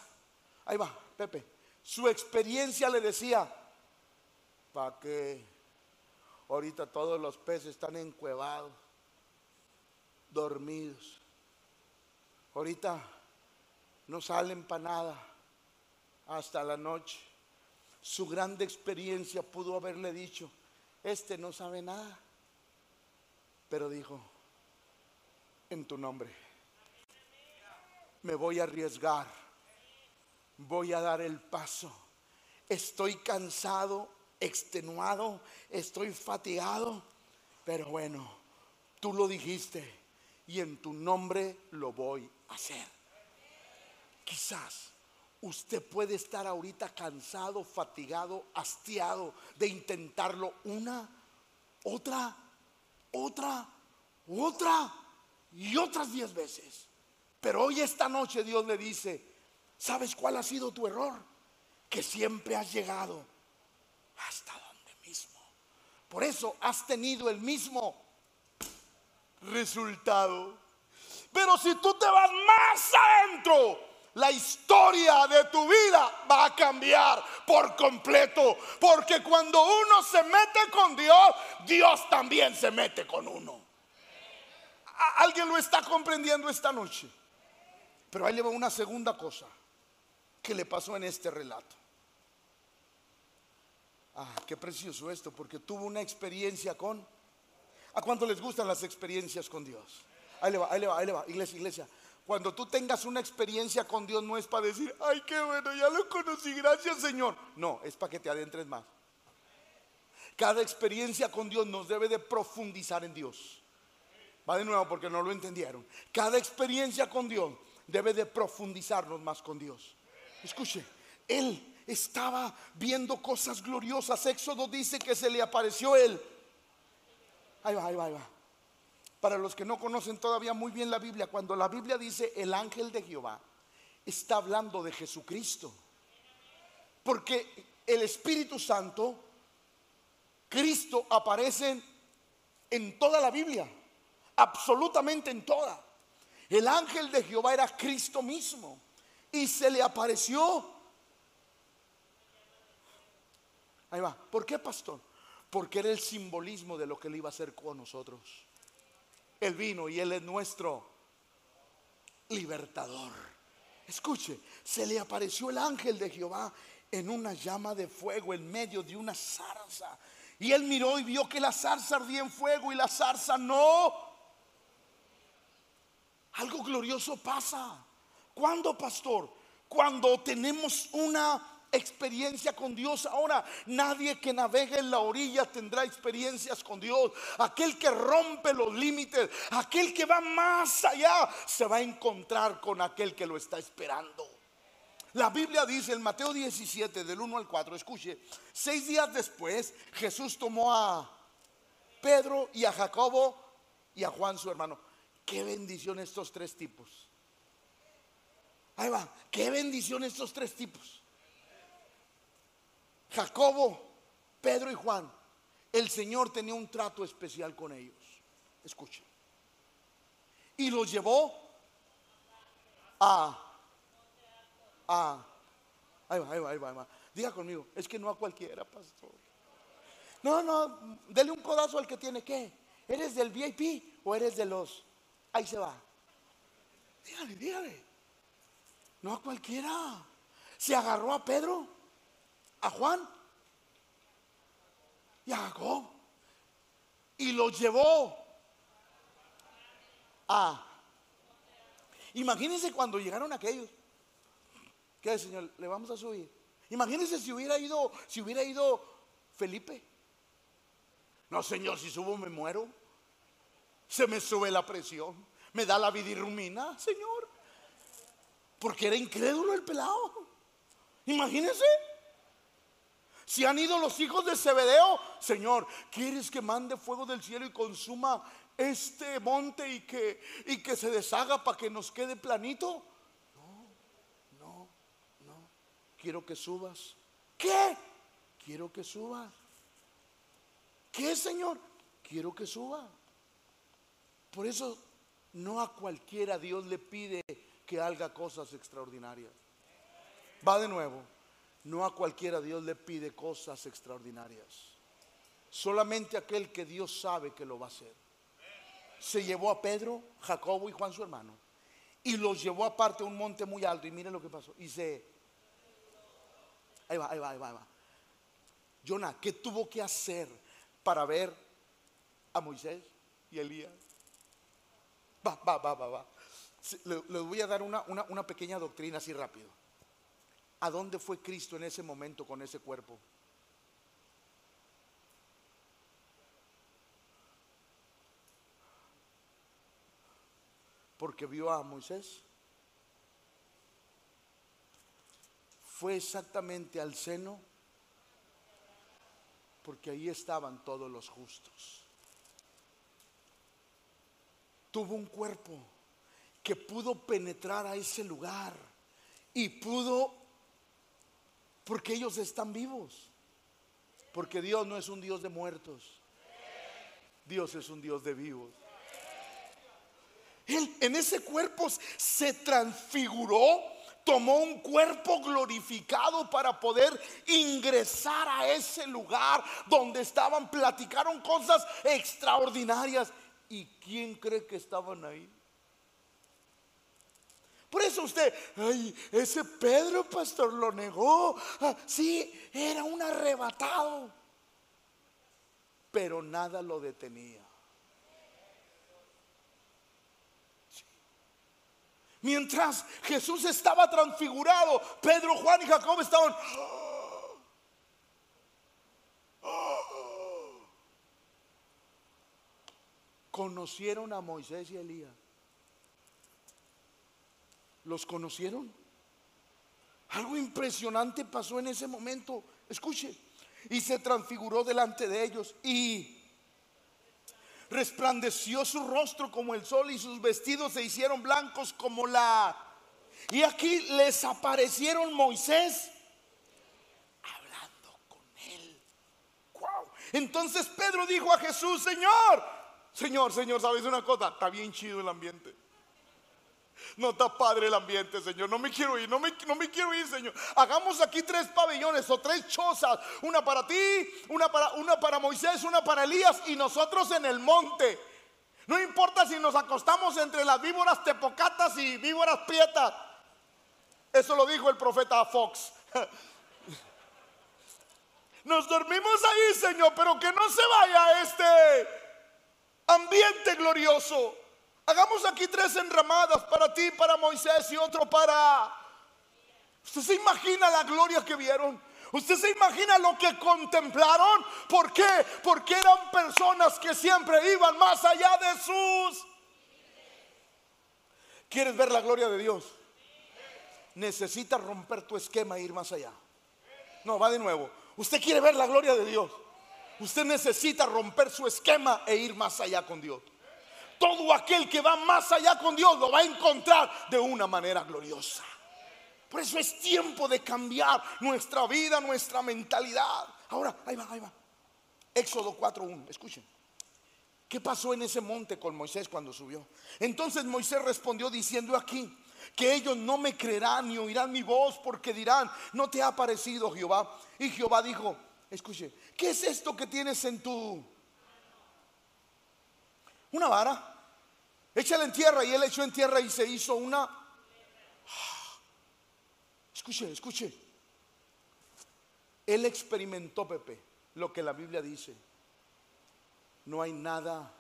Ahí va, Pepe. Su experiencia le decía, ¿para qué? Ahorita todos los peces están encuevados dormidos. Ahorita no salen para nada hasta la noche. Su grande experiencia pudo haberle dicho, este no sabe nada. Pero dijo, en tu nombre, me voy a arriesgar, voy a dar el paso. Estoy cansado, extenuado, estoy fatigado, pero bueno, tú lo dijiste y en tu nombre lo voy a hacer. Quizás usted puede estar ahorita cansado, fatigado, hastiado de intentarlo una, otra, otra, otra y otras diez veces. Pero hoy esta noche Dios le dice, ¿sabes cuál ha sido tu error? Que siempre has llegado hasta donde mismo. Por eso has tenido el mismo resultado. Pero si tú te vas más adentro, la historia de tu vida va a cambiar por completo. Porque cuando uno se mete con Dios, Dios también se mete con uno. ¿Alguien lo está comprendiendo esta noche? Pero ahí le va una segunda cosa que le pasó en este relato. Ah, qué precioso esto, porque tuvo una experiencia con ¿A cuánto les gustan las experiencias con Dios? Ahí le va, ahí le va, ahí le va. Iglesia, iglesia. Cuando tú tengas una experiencia con Dios no es para decir, ay, qué bueno, ya lo conocí, gracias Señor. No, es para que te adentres más. Cada experiencia con Dios nos debe de profundizar en Dios. Va de nuevo porque no lo entendieron. Cada experiencia con Dios debe de profundizarnos más con Dios. Escuche, él estaba viendo cosas gloriosas. Éxodo dice que se le apareció él. Ahí va, ahí va, ahí va. Para los que no conocen todavía muy bien la Biblia, cuando la Biblia dice el ángel de Jehová, está hablando de Jesucristo. Porque el Espíritu Santo, Cristo aparece en toda la Biblia, absolutamente en toda. El ángel de Jehová era Cristo mismo y se le apareció. Ahí va. ¿Por qué, pastor? Porque era el simbolismo de lo que él iba a hacer con nosotros. Él vino y Él es nuestro libertador. Escuche, se le apareció el ángel de Jehová en una llama de fuego en medio de una zarza. Y él miró y vio que la zarza ardía en fuego y la zarza no. Algo glorioso pasa. ¿Cuándo, pastor? Cuando tenemos una experiencia con Dios. Ahora, nadie que navegue en la orilla tendrá experiencias con Dios. Aquel que rompe los límites, aquel que va más allá, se va a encontrar con aquel que lo está esperando. La Biblia dice en Mateo 17, del 1 al 4, escuche, seis días después Jesús tomó a Pedro y a Jacobo y a Juan su hermano. Qué bendición estos tres tipos. Ahí va, qué bendición estos tres tipos. Jacobo, Pedro y Juan, el Señor tenía un trato especial con ellos. Escuchen. Y los llevó a, a, ahí va, ahí va, ahí va. Diga conmigo, es que no a cualquiera, pastor. No, no, dele un codazo al que tiene que. ¿Eres del VIP o eres de los? Ahí se va. Dígale, dígale. No a cualquiera. Se agarró a Pedro a Juan y a Jacob y los llevó a... Imagínense cuando llegaron aquellos. ¿Qué Señor? Le vamos a subir. Imagínense si hubiera ido, si hubiera ido Felipe. No, Señor, si subo me muero. Se me sube la presión. Me da la vidirrumina, Señor. Porque era incrédulo el pelado. Imagínense. Si han ido los hijos de Zebedeo, Señor, ¿quieres que mande fuego del cielo y consuma este monte y que, y que se deshaga para que nos quede planito? No, no, no. Quiero que subas. ¿Qué? Quiero que subas. ¿Qué, Señor? Quiero que suba. Por eso no a cualquiera Dios le pide que haga cosas extraordinarias. Va de nuevo. No a cualquiera Dios le pide cosas extraordinarias. Solamente aquel que Dios sabe que lo va a hacer. Se llevó a Pedro, Jacobo y Juan su hermano. Y los llevó aparte a un monte muy alto. Y miren lo que pasó. Y se... Ahí va, ahí va, ahí va. Ahí va. Jonah, ¿qué tuvo que hacer para ver a Moisés y Elías? Va, va, va, va, va. Les voy a dar una, una, una pequeña doctrina así rápido. ¿A dónde fue Cristo en ese momento con ese cuerpo? Porque vio a Moisés. Fue exactamente al seno porque ahí estaban todos los justos. Tuvo un cuerpo que pudo penetrar a ese lugar y pudo porque ellos están vivos. Porque Dios no es un Dios de muertos. Dios es un Dios de vivos. Él en ese cuerpo se transfiguró, tomó un cuerpo glorificado para poder ingresar a ese lugar donde estaban, platicaron cosas extraordinarias. ¿Y quién cree que estaban ahí? Por eso usted, ay, ese Pedro, pastor, lo negó. Sí, era un arrebatado. Pero nada lo detenía. Mientras Jesús estaba transfigurado, Pedro, Juan y Jacob estaban... Conocieron a Moisés y Elías. ¿Los conocieron? Algo impresionante pasó en ese momento. Escuche. Y se transfiguró delante de ellos y resplandeció su rostro como el sol y sus vestidos se hicieron blancos como la... Y aquí les aparecieron Moisés hablando con él. Entonces Pedro dijo a Jesús, Señor, Señor, Señor, ¿sabes una cosa? Está bien chido el ambiente. No está padre el ambiente, Señor. No me quiero ir, no me, no me quiero ir, Señor. Hagamos aquí tres pabellones o tres chozas. Una para ti, una para, una para Moisés, una para Elías y nosotros en el monte. No importa si nos acostamos entre las víboras tepocatas y víboras prietas. Eso lo dijo el profeta Fox. Nos dormimos ahí, Señor, pero que no se vaya este ambiente glorioso. Hagamos aquí tres enramadas para ti, para Moisés y otro para... ¿Usted se imagina la gloria que vieron? ¿Usted se imagina lo que contemplaron? ¿Por qué? Porque eran personas que siempre iban más allá de sus... ¿Quieres ver la gloria de Dios? Necesitas romper tu esquema e ir más allá. No, va de nuevo. Usted quiere ver la gloria de Dios. Usted necesita romper su esquema e ir más allá con Dios todo aquel que va más allá con Dios lo va a encontrar de una manera gloriosa. Por eso es tiempo de cambiar nuestra vida, nuestra mentalidad. Ahora, ahí va, ahí va. Éxodo 4.1, escuchen. ¿Qué pasó en ese monte con Moisés cuando subió? Entonces Moisés respondió diciendo aquí que ellos no me creerán ni oirán mi voz porque dirán, no te ha parecido Jehová. Y Jehová dijo, escuche, ¿qué es esto que tienes en tu... Una vara. Échale en tierra y él echó en tierra y se hizo una... Escuche, escuche. Él experimentó, Pepe, lo que la Biblia dice. No hay nada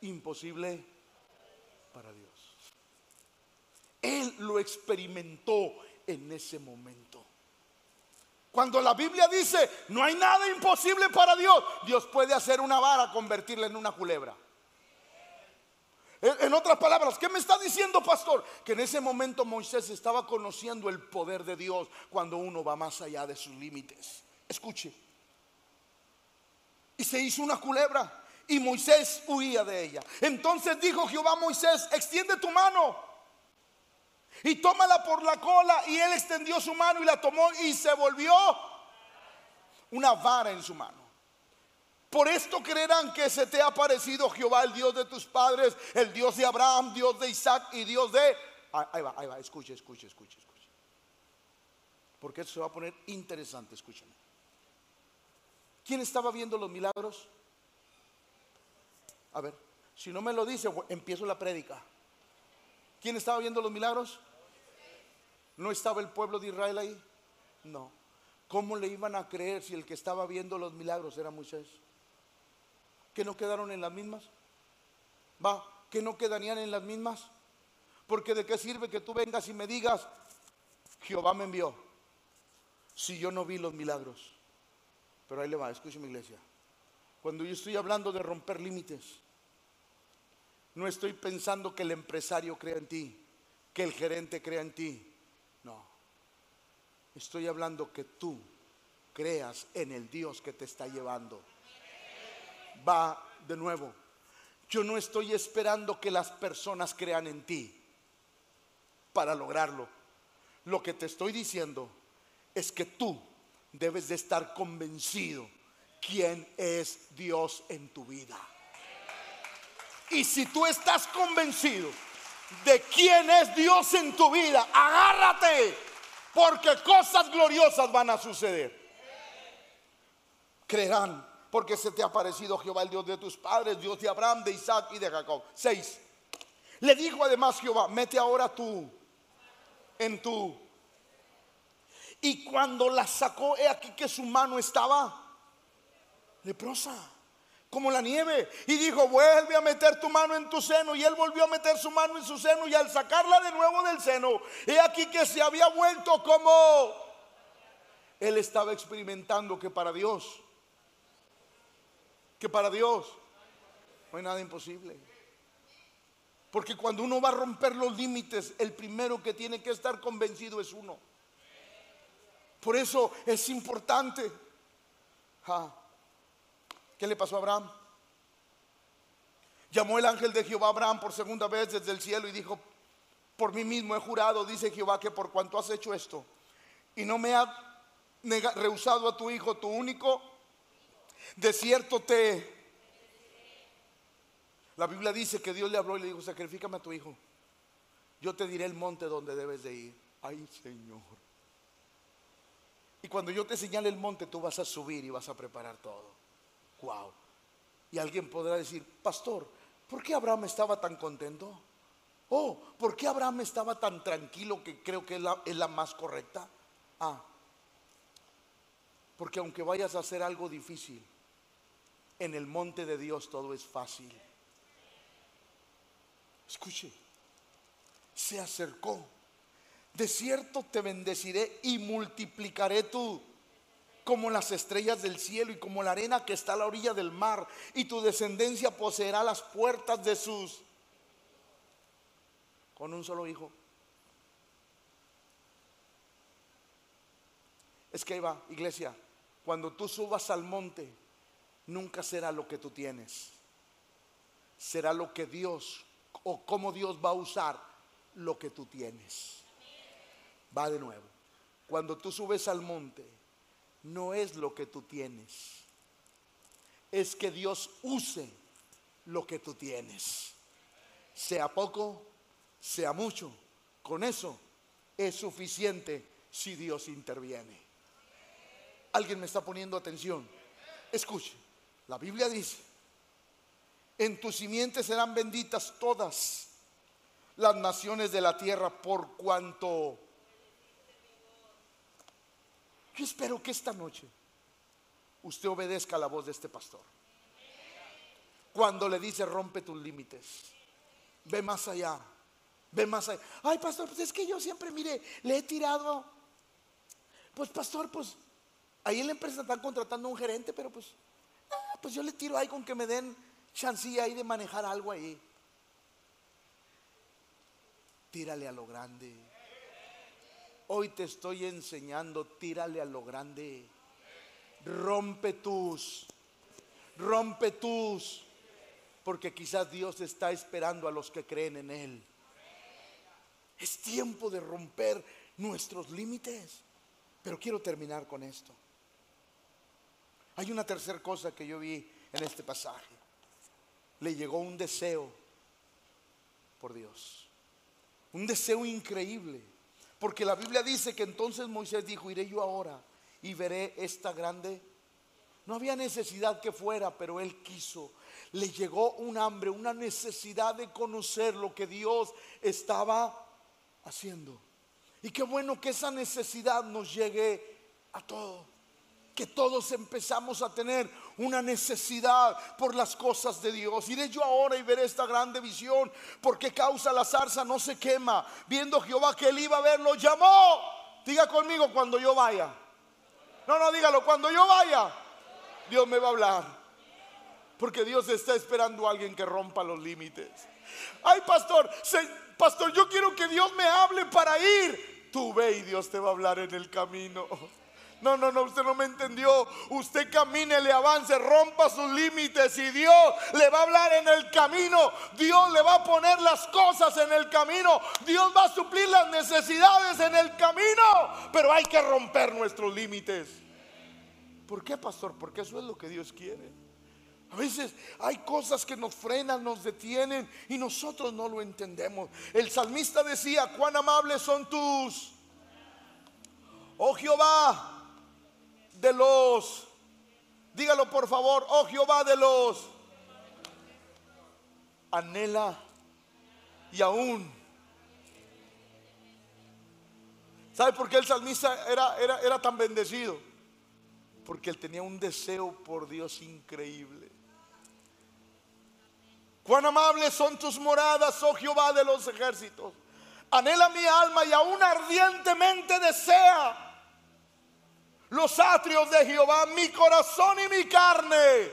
imposible para Dios. Él lo experimentó en ese momento. Cuando la Biblia dice, no hay nada imposible para Dios, Dios puede hacer una vara, convertirla en una culebra. En otras palabras, ¿qué me está diciendo, pastor? Que en ese momento Moisés estaba conociendo el poder de Dios cuando uno va más allá de sus límites. Escuche. Y se hizo una culebra y Moisés huía de ella. Entonces dijo Jehová a Moisés, extiende tu mano y tómala por la cola. Y él extendió su mano y la tomó y se volvió una vara en su mano. Por esto creerán que se te ha parecido Jehová, el Dios de tus padres, el Dios de Abraham, Dios de Isaac y Dios de... Ahí va, ahí va, escuche, escuche, escuche, escuche. Porque esto se va a poner interesante, escúchame. ¿Quién estaba viendo los milagros? A ver, si no me lo dice, empiezo la prédica. ¿Quién estaba viendo los milagros? ¿No estaba el pueblo de Israel ahí? No. ¿Cómo le iban a creer si el que estaba viendo los milagros era Moisés? Que no quedaron en las mismas? Va, que no quedarían en las mismas. Porque de qué sirve que tú vengas y me digas, Jehová me envió, si yo no vi los milagros. Pero ahí le va, escuche mi iglesia. Cuando yo estoy hablando de romper límites, no estoy pensando que el empresario crea en ti, que el gerente crea en ti. No. Estoy hablando que tú creas en el Dios que te está llevando va de nuevo. Yo no estoy esperando que las personas crean en ti para lograrlo. Lo que te estoy diciendo es que tú debes de estar convencido quién es Dios en tu vida. Y si tú estás convencido de quién es Dios en tu vida, agárrate, porque cosas gloriosas van a suceder. Creerán porque se te ha parecido Jehová, el Dios de tus padres, Dios de Abraham, de Isaac y de Jacob. Seis. Le dijo además Jehová, mete ahora tú en tu. Y cuando la sacó, he aquí que su mano estaba leprosa. como la nieve. Y dijo, vuelve a meter tu mano en tu seno. Y él volvió a meter su mano en su seno. Y al sacarla de nuevo del seno, he aquí que se había vuelto como... Él estaba experimentando que para Dios, que para Dios no hay nada imposible. Porque cuando uno va a romper los límites, el primero que tiene que estar convencido es uno. Por eso es importante. ¿Qué le pasó a Abraham? Llamó el ángel de Jehová a Abraham por segunda vez desde el cielo y dijo, por mí mismo he jurado, dice Jehová, que por cuanto has hecho esto y no me ha rehusado a tu hijo, tu único, de cierto te... La Biblia dice que Dios le habló y le dijo, sacrifícame a tu hijo. Yo te diré el monte donde debes de ir. Ay, Señor. Y cuando yo te señale el monte, tú vas a subir y vas a preparar todo. Wow. Y alguien podrá decir, pastor, ¿por qué Abraham estaba tan contento? Oh, ¿por qué Abraham estaba tan tranquilo que creo que es la, es la más correcta? Ah, porque aunque vayas a hacer algo difícil, en el monte de Dios todo es fácil. Escuche, se acercó de cierto te bendeciré y multiplicaré tú como las estrellas del cielo y como la arena que está a la orilla del mar. Y tu descendencia poseerá las puertas de sus... Con un solo hijo. Es que ahí va, iglesia, cuando tú subas al monte, nunca será lo que tú tienes. Será lo que Dios o cómo Dios va a usar lo que tú tienes. Va de nuevo. Cuando tú subes al monte, no es lo que tú tienes. Es que Dios use lo que tú tienes. Sea poco, sea mucho. Con eso es suficiente si Dios interviene. ¿Alguien me está poniendo atención? Escuche, la Biblia dice, en tus simientes serán benditas todas las naciones de la tierra por cuanto yo espero que esta noche usted obedezca la voz de este pastor. Cuando le dice rompe tus límites, ve más allá, ve más allá. Ay, pastor, pues es que yo siempre, mire, le he tirado. Pues, pastor, pues ahí en la empresa están contratando un gerente, pero pues, pues yo le tiro ahí con que me den chancilla ahí de manejar algo ahí. Tírale a lo grande. Hoy te estoy enseñando, tírale a lo grande. Rompe tus, rompe tus, porque quizás Dios está esperando a los que creen en Él. Es tiempo de romper nuestros límites. Pero quiero terminar con esto. Hay una tercera cosa que yo vi en este pasaje. Le llegó un deseo por Dios. Un deseo increíble. Porque la Biblia dice que entonces Moisés dijo, iré yo ahora y veré esta grande. No había necesidad que fuera, pero él quiso. Le llegó un hambre, una necesidad de conocer lo que Dios estaba haciendo. Y qué bueno que esa necesidad nos llegue a todos que todos empezamos a tener una necesidad por las cosas de Dios. Iré yo ahora y veré esta grande visión, porque causa la zarza no se quema. Viendo Jehová que él iba a ver, lo llamó. Diga conmigo cuando yo vaya. No, no, dígalo, cuando yo vaya, Dios me va a hablar. Porque Dios está esperando a alguien que rompa los límites. Ay, pastor, pastor, yo quiero que Dios me hable para ir. Tú ve y Dios te va a hablar en el camino. No, no, no, usted no me entendió. Usted camine, le avance, rompa sus límites y Dios le va a hablar en el camino. Dios le va a poner las cosas en el camino. Dios va a suplir las necesidades en el camino. Pero hay que romper nuestros límites. ¿Por qué, pastor? Porque eso es lo que Dios quiere. A veces hay cosas que nos frenan, nos detienen y nosotros no lo entendemos. El salmista decía, cuán amables son tus... Oh Jehová, de los, dígalo por favor, oh Jehová de los, anhela y aún. ¿Sabe por qué el salmista era, era, era tan bendecido? Porque él tenía un deseo por Dios increíble. Cuán amables son tus moradas, oh Jehová de los ejércitos. Anhela mi alma y aún ardientemente desea los atrios de Jehová. Mi corazón y mi carne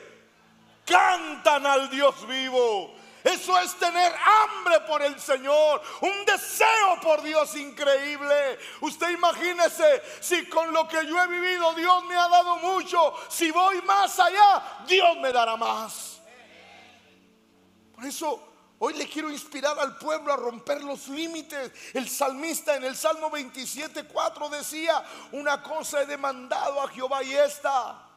cantan al Dios vivo. Eso es tener hambre por el Señor, un deseo por Dios increíble. Usted imagínese si con lo que yo he vivido Dios me ha dado mucho, si voy más allá, Dios me dará más. Por eso hoy le quiero inspirar al pueblo a romper los límites. El salmista en el Salmo 27, 4 decía, una cosa he demandado a Jehová y esta.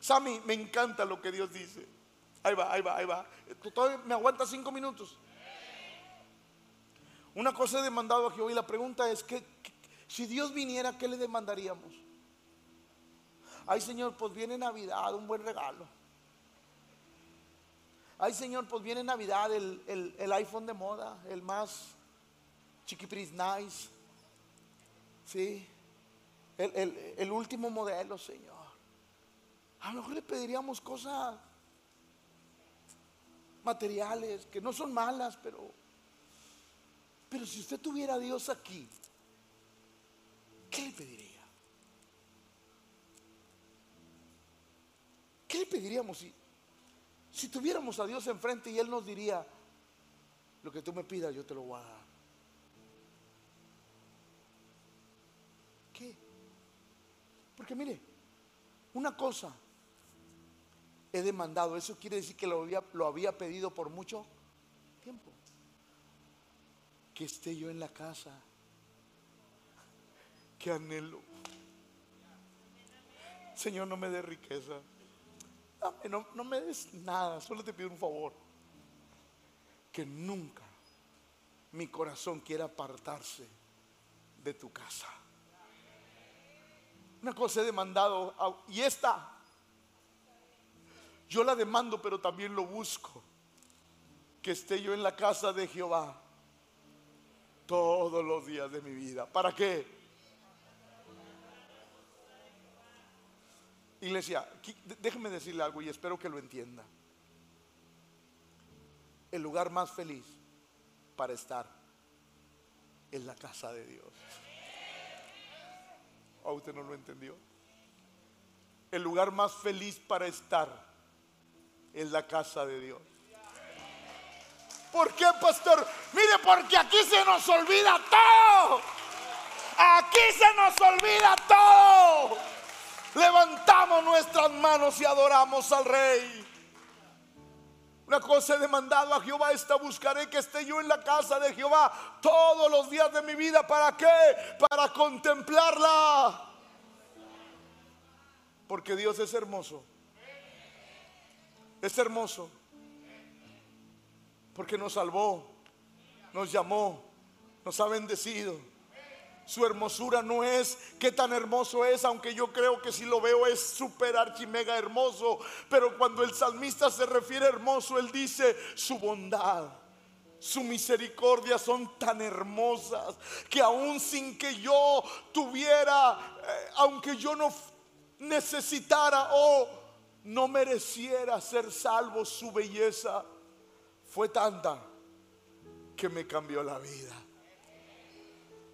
Sammy, me encanta lo que Dios dice. Ahí va, ahí va, ahí va. ¿Todavía me aguanta cinco minutos? Una cosa he demandado a Jehová y la pregunta es que, si Dios viniera, ¿qué le demandaríamos? Ay Señor, pues viene Navidad, un buen regalo. Ay Señor, pues viene Navidad, el, iPhone de moda, el más chiquipris nice. Sí, el, el último modelo, Señor. A lo mejor le pediríamos cosas materiales, que no son malas, pero, pero si usted tuviera a Dios aquí, ¿qué le pediría? ¿Qué le pediríamos si, si tuviéramos a Dios enfrente y Él nos diría, lo que tú me pidas yo te lo voy a dar? ¿Qué? Porque mire, una cosa he demandado. Eso quiere decir que lo había, lo había pedido por mucho tiempo. Que esté yo en la casa. Que anhelo. Señor, no me dé riqueza. No, me des nada. Solo te pido un favor. Que nunca mi corazón quiera apartarse de tu casa. Una cosa he demandado. Y esta yo la demando, pero también lo busco. Que esté yo en la casa de Jehová todos los días de mi vida. ¿Para qué? Iglesia, déjeme decirle algo y espero que lo entienda. El lugar más feliz para estar es la casa de Dios. ¿A usted no lo entendió? El lugar más feliz para estar en la casa de Dios. ¿Por qué, pastor? Mire, porque aquí se nos olvida todo. Aquí se nos olvida todo. Levantamos nuestras manos y adoramos al Rey. Una cosa he demandado a Jehová, esta buscaré que esté yo en la casa de Jehová todos los días de mi vida. ¿Para qué? Para contemplarla. Porque Dios es hermoso. Es hermoso. Porque nos salvó, nos llamó, nos ha bendecido. Su hermosura no es qué tan hermoso es, aunque yo creo que si lo veo es super archimega hermoso. Pero cuando el salmista se refiere a hermoso, él dice su bondad. Su misericordia son tan hermosas que aún sin que yo tuviera, eh, aunque yo no necesitara, oh, no mereciera ser salvo, su belleza fue tanta que me cambió la vida.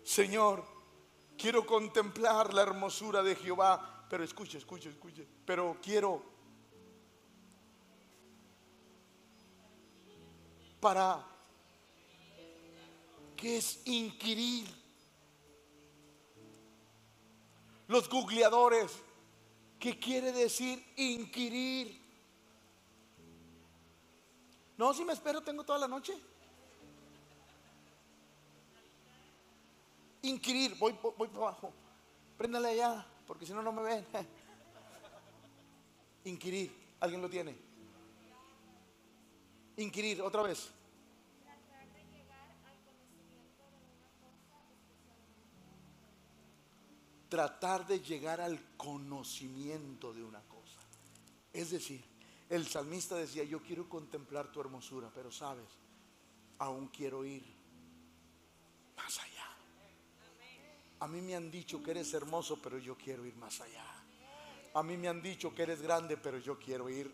Señor, quiero contemplar la hermosura de Jehová, pero escuche, escuche, escuche, pero quiero para que es inquirir. Los googleadores ¿Qué quiere decir inquirir? No, si me espero, tengo toda la noche. Inquirir, voy, voy, por abajo. Préndale allá, porque si no, no me ven. Inquirir, ¿alguien lo tiene? Inquirir, otra vez. tratar de llegar al conocimiento de una cosa. Es decir, el salmista decía, yo quiero contemplar tu hermosura, pero sabes, aún quiero ir más allá. A mí me han dicho que eres hermoso, pero yo quiero ir más allá. A mí me han dicho que eres grande, pero yo quiero ir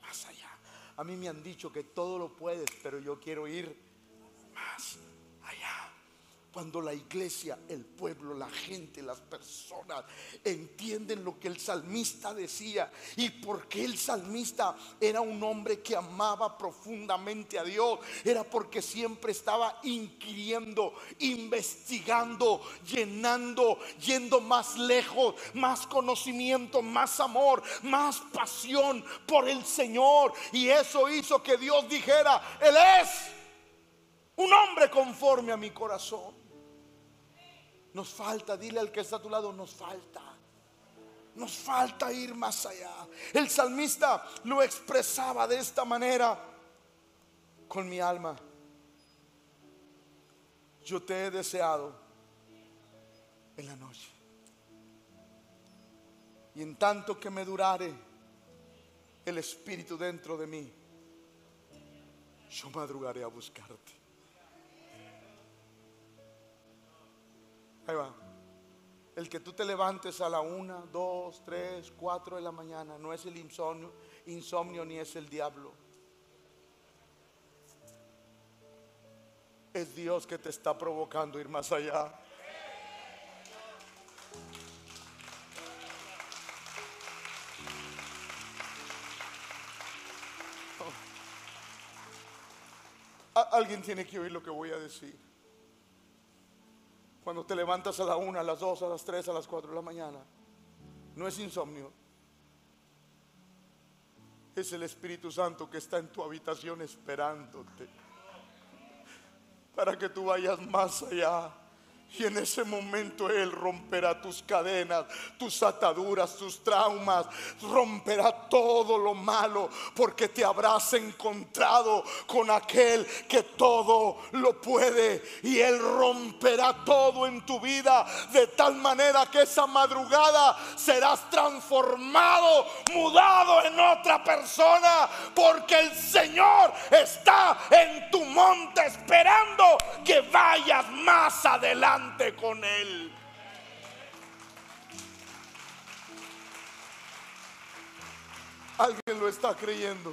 más allá. A mí me han dicho que todo lo puedes, pero yo quiero ir más. Cuando la iglesia, el pueblo, la gente, las personas entienden lo que el salmista decía y porque el salmista era un hombre que amaba profundamente a Dios, era porque siempre estaba inquiriendo, investigando, llenando, yendo más lejos, más conocimiento, más amor, más pasión por el Señor. Y eso hizo que Dios dijera, Él es un hombre conforme a mi corazón. Nos falta, dile al que está a tu lado, nos falta. Nos falta ir más allá. El salmista lo expresaba de esta manera con mi alma. Yo te he deseado en la noche. Y en tanto que me durare el espíritu dentro de mí, yo madrugaré a buscarte. Ahí va. El que tú te levantes a la una, dos, tres, cuatro de la mañana no es el insomnio, insomnio ni es el diablo. Es Dios que te está provocando ir más allá. Alguien tiene que oír lo que voy a decir. Cuando te levantas a la una, a las dos, a las tres, a las cuatro de la mañana. No es insomnio. Es el Espíritu Santo que está en tu habitación esperándote. Para que tú vayas más allá y en ese momento Él romperá tus cadenas, tus ataduras, tus traumas, romperá todo lo malo, porque te habrás encontrado con aquel que todo lo puede. Y Él romperá todo en tu vida de tal manera que esa madrugada serás transformado, mudado en otra persona, porque el Señor está en tu monte esperando que vayas más adelante con Él. Alguien lo está creyendo.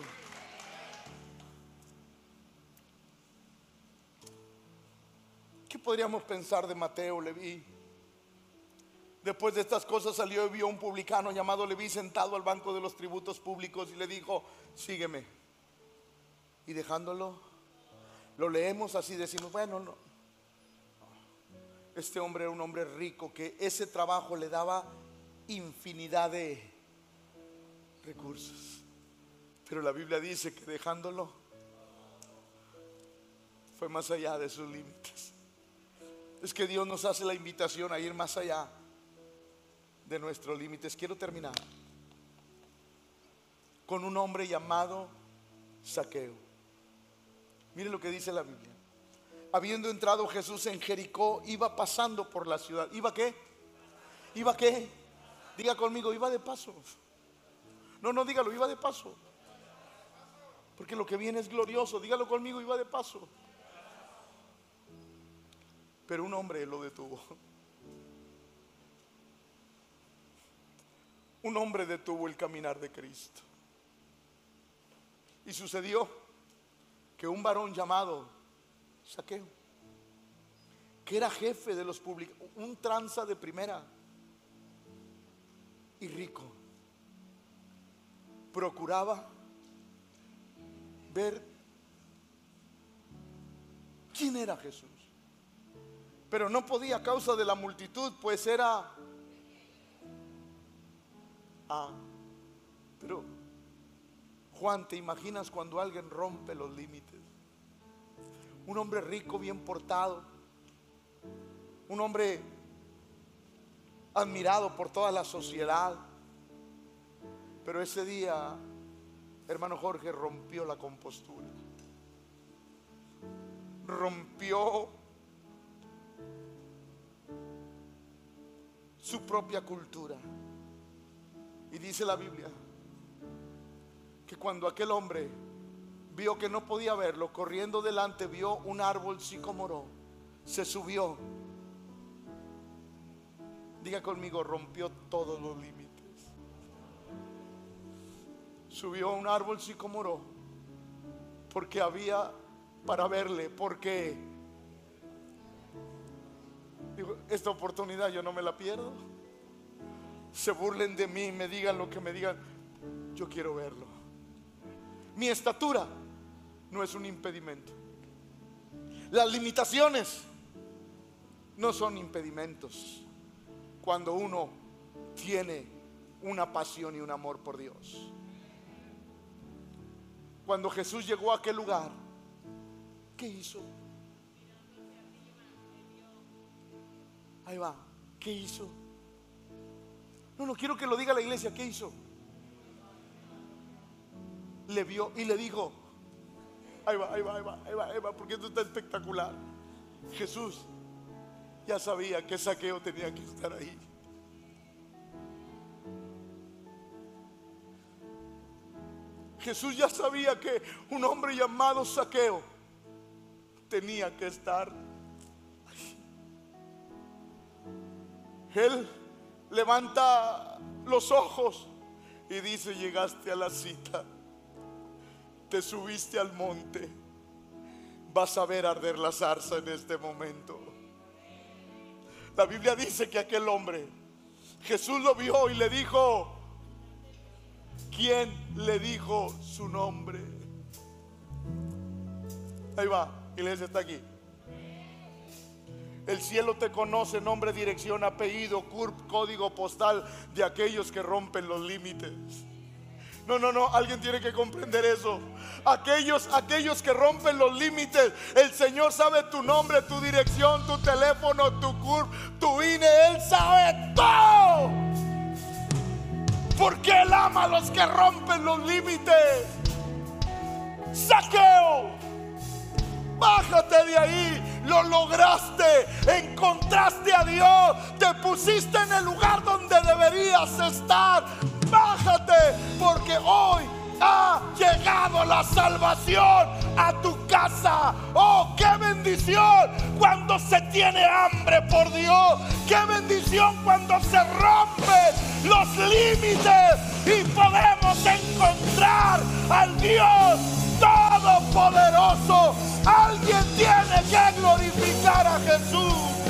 ¿Qué podríamos pensar de Mateo, Leví? Después de estas cosas salió y vio un publicano llamado Leví sentado al banco de los tributos públicos y le dijo, sígueme. Y dejándolo, lo leemos así, decimos, bueno, no, este hombre era un hombre rico que ese trabajo le daba infinidad de recursos. Pero la Biblia dice que dejándolo fue más allá de sus límites. Es que Dios nos hace la invitación a ir más allá de nuestros límites. Quiero terminar con un hombre llamado Saqueo. Mire lo que dice la Biblia habiendo entrado Jesús en Jericó, iba pasando por la ciudad. ¿Iba qué? ¿Iba qué? Diga conmigo, iba de paso. No, no, dígalo, iba de paso. Porque lo que viene es glorioso. Dígalo conmigo, iba de paso. Pero un hombre lo detuvo. Un hombre detuvo el caminar de Cristo. Y sucedió que un varón llamado Saqueo, que era jefe de los públicos, un tranza de primera y rico, procuraba ver quién era Jesús. Pero no podía a causa de la multitud, pues era... Ah, pero Juan, ¿te imaginas cuando alguien rompe los límites? Un hombre rico, bien portado, un hombre admirado por toda la sociedad. Pero ese día, hermano Jorge, rompió la compostura. Rompió su propia cultura. Y dice la Biblia que cuando aquel hombre vio que no podía verlo, corriendo delante vio un árbol sicomoro, se subió. Diga conmigo, rompió todos los límites. Subió a un árbol sicomoro porque había para verle, porque digo, esta oportunidad yo no me la pierdo. Se burlen de mí, me digan lo que me digan, yo quiero verlo. Mi estatura no es un impedimento. Las limitaciones no son impedimentos cuando uno tiene una pasión y un amor por Dios. Cuando Jesús llegó a aquel lugar, ¿qué hizo? Ahí va, ¿qué hizo? No, no quiero que lo diga la iglesia, ¿qué hizo? Le vio y le dijo, ahí va, ahí va, ahí va, ahí va, ahí va, porque esto está espectacular. Jesús ya sabía que saqueo tenía que estar ahí. Jesús ya sabía que un hombre llamado Saqueo tenía que estar ahí. Él levanta los ojos y dice, llegaste a la cita, te subiste al monte, vas a ver arder la zarza en este momento. La Biblia dice que aquel hombre, Jesús lo vio y le dijo, ¿quién le dijo su nombre? Ahí va, iglesia está aquí. El cielo te conoce, nombre, dirección, apellido, CURP, código postal de aquellos que rompen los límites. No, no, no, alguien tiene que comprender eso. Aquellos, aquellos que rompen los límites, el Señor sabe tu nombre, tu dirección, tu teléfono, tu CURP, tu INE, Él sabe todo. Porque Él ama a los que rompen los límites. Saqueo, bájate de ahí, lo lograste, encontraste a Dios, te pusiste en el lugar donde deberías estar. Bájate, porque hoy ha llegado la salvación a tu casa. Oh, qué bendición cuando se tiene hambre por Dios. Qué bendición cuando se rompen los límites y podemos encontrar al Dios todopoderoso. Alguien tiene que glorificar a Jesús.